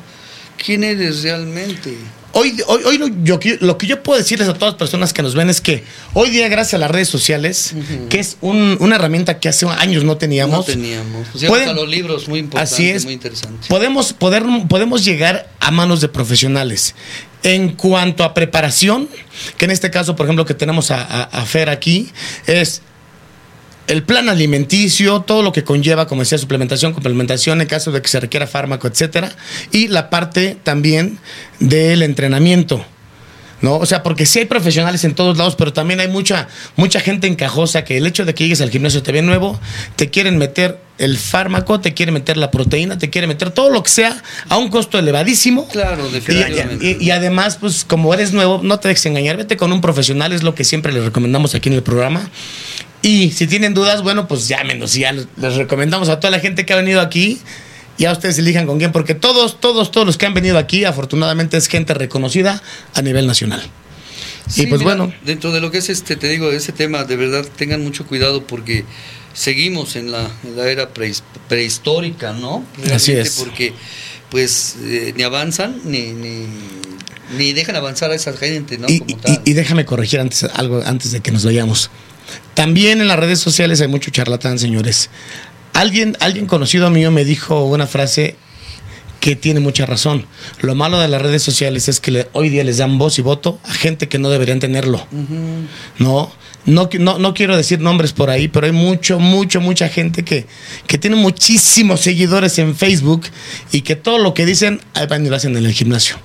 ¿quién eres realmente? Hoy, hoy, hoy lo, yo- lo que yo puedo decirles a todas las personas que nos ven es que hoy día, gracias a las redes sociales, que es un- una herramienta que hace años no teníamos, No teníamos. O sea, Pueden- hasta los libros, muy importante, Así es. muy interesante. podemos, poder, podemos llegar a manos de profesionales. En cuanto a preparación, que en este caso, por ejemplo, que tenemos a, a- a Fer aquí, es el plan alimenticio, todo lo que conlleva, como decía, suplementación, complementación en caso de que se requiera fármaco, etcétera, y la parte también del entrenamiento. ¿No? O sea, porque sí hay profesionales en todos lados, pero también hay mucha, mucha gente encajosa que el hecho de que llegues al gimnasio te ve nuevo, te quieren meter el fármaco, te quieren meter la proteína, te quieren meter todo lo que sea a un costo elevadísimo. Claro, definitivamente. y- y además, pues como eres nuevo, no te dejes engañar, vete con un profesional, es lo que siempre les recomendamos aquí en el programa. Y si tienen dudas, bueno, pues llámenos y ya les recomendamos a toda la gente que ha venido aquí. Ya ustedes elijan con quién, porque todos, todos, todos los que han venido aquí, afortunadamente es gente reconocida a nivel nacional. Sí, y pues mira, bueno, Dentro de lo que es este, te digo, ese tema, de verdad tengan mucho cuidado porque seguimos en la, en la era prehis- prehistórica, ¿no? Así Realmente es. Porque pues eh, ni avanzan ni, ni, ni dejan avanzar a esa gente, ¿no? y, Como y- tal. y déjame corregir antes algo antes de que nos vayamos. También en las redes sociales hay mucho charlatán, señores. Alguien, alguien conocido mío me dijo una frase que tiene mucha razón. Lo malo de las redes sociales es que le- hoy día les dan voz y voto a gente que no deberían tenerlo. No, no, no quiero decir nombres por ahí, pero hay mucho, mucho, mucha gente que, que tiene muchísimos seguidores en Facebook y que todo lo que dicen, ahí van y lo hacen en el gimnasio.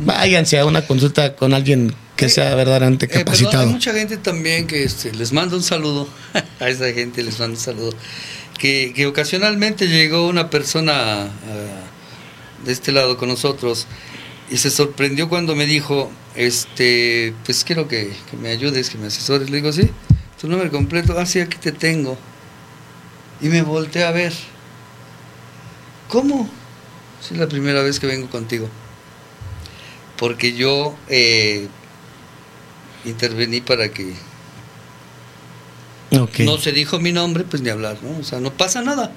Váyanse a una consulta con alguien que sea verdaderamente Eh, perdón, capacitado. hay mucha gente también que este, les manda un saludo, a esa gente les manda un saludo, que, que ocasionalmente llegó una persona ah, de este lado con nosotros y se sorprendió cuando me dijo, este, pues quiero que, que me ayudes, que me asesores. Le digo, sí, tu nombre completo, ah, sí, aquí te tengo. Y me volteé a ver. ¿Cómo? Es la primera vez que vengo contigo. Porque yo eh, intervení para que no se dijo mi nombre, pues ni hablar, ¿no? O sea, no pasa nada.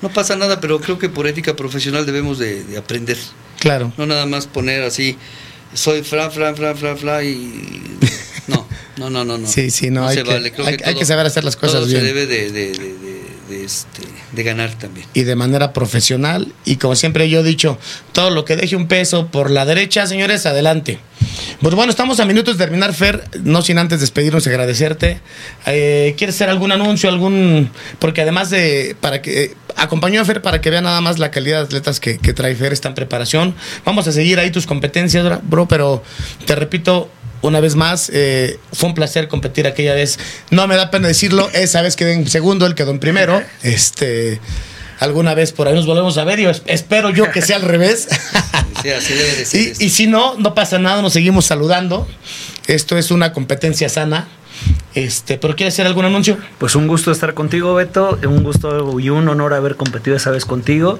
No pasa nada, pero creo que por ética profesional debemos de, de aprender. Claro. No nada más poner así, soy Fran, Fran, Fran, Fran, Fran y... No, no, no, no. no. Sí, sí, no, hay se que- vale. Creo hay- que hay que saber hacer las cosas todo bien. se debe de, de, de, de- de este, de ganar también. y de manera profesional. Y como siempre yo he dicho, todo lo que deje un peso por la derecha, señores, adelante. Pues bueno, estamos a minutos de terminar, Fer, no sin antes despedirnos y agradecerte. Eh, ¿Quieres hacer algún anuncio, algún...? Porque además de... para que Acompañó a Fer para que vea nada más la calidad de atletas que, que trae Fer, está en preparación. Vamos a seguir ahí tus competencias, bro, pero te repito, una vez más, eh, fue un placer competir aquella vez. No me da pena decirlo, esa vez quedé en segundo, él quedó en primero. Este, alguna vez por ahí nos volvemos a ver. Yo es- espero yo que sea al revés. Sí, así debe de ser y, y si no, no pasa nada, nos seguimos saludando. Esto es una competencia sana. Este, pero ¿quiere hacer algún anuncio? Pues un gusto estar contigo, Beto. Un gusto y un honor haber competido esa vez contigo.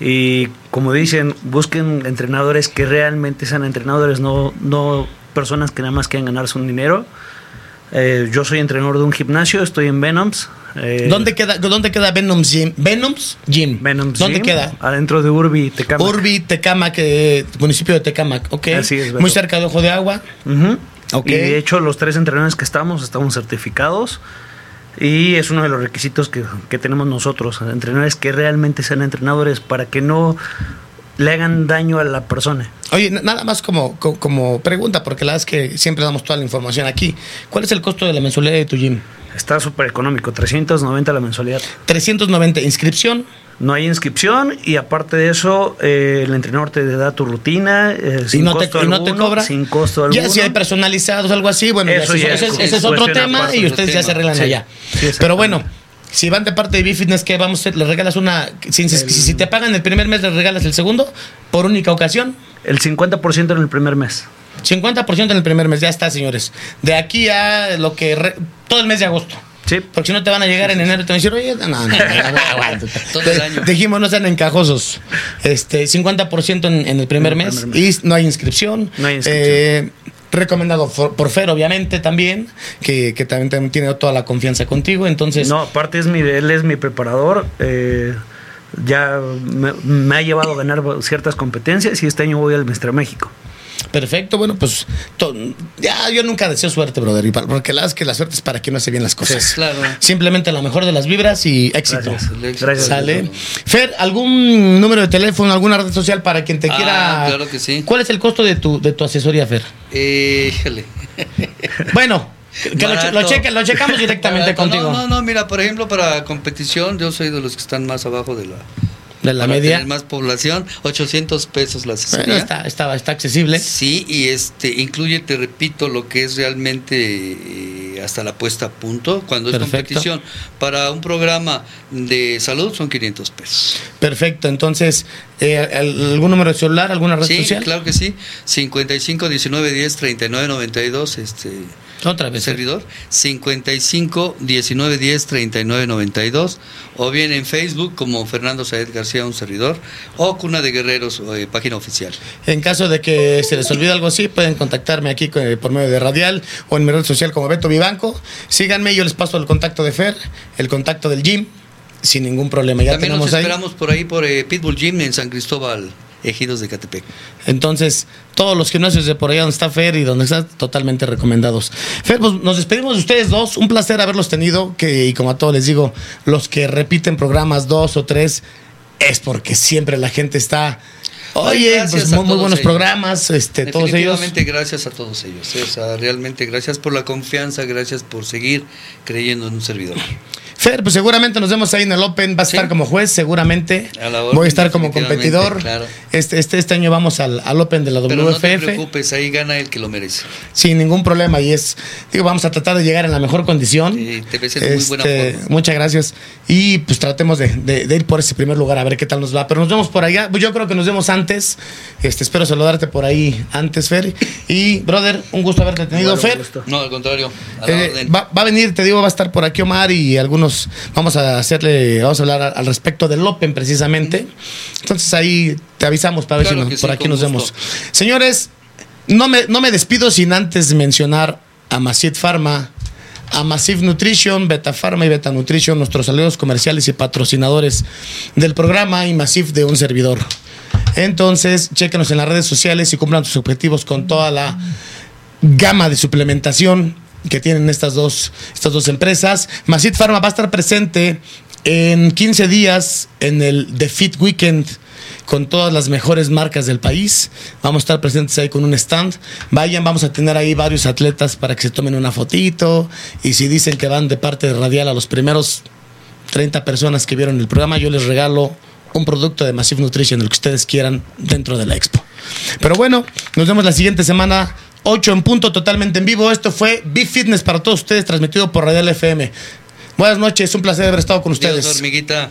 Y como dicen, busquen entrenadores que realmente sean entrenadores, no, no personas que nada más quieran ganarse un dinero. Eh, yo soy entrenador de un gimnasio, estoy en Venoms. eh, ¿Dónde queda, ¿Dónde queda Venoms Gym? Venoms Gym. Venoms ¿Dónde Gym, queda? Adentro de Urbi, Tecama. Urbi, Tecamac, eh, municipio de Tecamac, ok. Así es. Muy cerca de Ojo de Agua. Y de hecho, los tres entrenadores que estamos estamos certificados. Y es uno de los requisitos que, que tenemos nosotros, entrenadores que realmente sean entrenadores para que no le hagan daño a la persona. Oye, nada más como, co- como pregunta, porque la verdad es que siempre damos toda la información aquí. ¿Cuál es el costo de la mensualidad de tu gym? Está súper económico, 390 la mensualidad. 390, inscripción. No hay inscripción y aparte de eso, eh, el entrenador te da tu rutina eh, sin y no, costo te, y no te alguno, cobra. Sin costo alguno. Ya si hay personalizados, algo así, bueno, Eso ya, es- ese es es otro tema y ustedes ya se arreglan Sí. allá. Sí. Pero bueno, si van de parte de B-Fitness, ¿qué vamos a hacer? ¿Les regalas una? Si, si- si te pagan el primer mes, ¿les regalas el segundo? ¿Por única ocasión? El 50% en el primer mes. 50% en el primer mes, ya está, señores. De aquí a lo que... re- todo el mes de agosto. Sí. Porque si no te van a llegar en enero y te van a decir, oye, no, no, no. Todo el año. Dijimos, no sean encajosos. Este, 50% en, en el primer En el mes primer mes. y no hay inscripción. No hay inscripción. Eh, recomendado por, Fer, obviamente, también, que, también, también tiene toda la confianza contigo. Entonces, No, aparte es mi, él es mi preparador. eh, ya me, me ha llevado a ganar ciertas competencias y este año voy al Mister México. Perfecto. Bueno, pues ya yo nunca deseo suerte, brother, porque la es que la suerte es para quien no hace bien las cosas. Claro. Simplemente la mejor de las vibras y éxito. Gracias. Gracias. Sale. Fer, ¿algún número de teléfono, alguna red social para quien te Ah, quiera? claro que sí. ¿Cuál es el costo de tu, de tu asesoría, Fer? Eh, híjole. Bueno, que lo, cheque- lo checamos directamente Barato. contigo. No, no, no, mira, por ejemplo, para competición, yo soy de los que están más abajo de la. De la para media. tener más población, 800 pesos la asesoría. Bueno, está, está, está accesible. Sí, y este incluye, te repito, lo que es realmente eh, hasta la puesta a punto cuando es Perfecto. competición. Para un programa de salud son 500 pesos. Perfecto. Entonces, eh, al- ¿algún número de celular, alguna red Sí, social? claro que sí. 55 19 10 39 92, este Otra vez. servidor. 55 19 10 39 92. O bien en Facebook como Fernando Saed García, un servidor. O Cuna de Guerreros, eh, página oficial. En caso de que se les olvide algo así, pueden contactarme aquí eh, por medio de Radial o en mi red social como Beto Vivanco. Síganme, yo les paso el contacto de Fer, el contacto del gym, sin ningún problema. Ya También nos ahí. esperamos por ahí por eh, Pitbull Gym en San Cristóbal, Ejidos de Catepec. Entonces, todos los gimnasios de por allá donde está Fer y donde está, totalmente recomendados. Fer, pues nos despedimos de ustedes dos. Un placer haberlos tenido. Que, y como a todos les digo, los que repiten programas dos o tres, es porque siempre la gente está. Oye, pues muy, buenos ellos. programas, este, todos ellos. Definitivamente gracias a todos ellos. eh, o sea, realmente gracias por la confianza, gracias por seguir creyendo en un servidor. Fer, pues seguramente nos vemos ahí en el Open. Va a estar como juez, seguramente. A la orden, Voy a estar como competidor. claro. Este, este, este año vamos al, al Open de la Pero no te preocupes, ahí gana el que lo merece. sin ningún problema. Y es, digo, vamos a tratar de llegar en la mejor condición. Sí, te ves en muy buena Este, forma. Muchas gracias. Y pues tratemos de, de- de ir por ese primer lugar a ver qué tal nos va. Pero nos vemos por allá. Yo creo que nos vemos antes. Este, espero saludarte por ahí antes, Fer. Y, brother, un gusto haberte tenido, Fer. No, al contrario, a la Eh, orden. va, va a venir, te digo, va a estar por aquí Omar y algunos vamos a hacerle, vamos a hablar al respecto del Open precisamente. Entonces ahí te avisamos para ver si nos- sí, por aquí nos gusto. vemos. Señores, no me, no me despido sin antes mencionar a Macid Pharma, a Massive Nutrition, Beta Pharma y Beta Nutrition, nuestros aliados comerciales y patrocinadores del programa y Massive de un servidor. Entonces, chéquenos en las redes sociales y cumplan sus objetivos con toda la gama de suplementación que tienen estas dos, estas dos empresas. Macid Pharma va a estar presente en 15 días en el The Weekend con todas las mejores marcas del país. Vamos a estar presentes ahí con un stand. Vayan, vamos a tener ahí varios atletas para que se tomen una fotito. Y si dicen que van de parte de Radial a los primeros 30 personas que vieron el programa, yo les regalo un producto de Massive Nutrition, el que ustedes quieran, dentro de la expo. Pero bueno, nos vemos la siguiente semana 8 en punto, totalmente en vivo. Esto fue Be Fitness para todos ustedes, transmitido por Radial FM. Buenas noches, un placer haber estado con Dios, ustedes. hormiguita.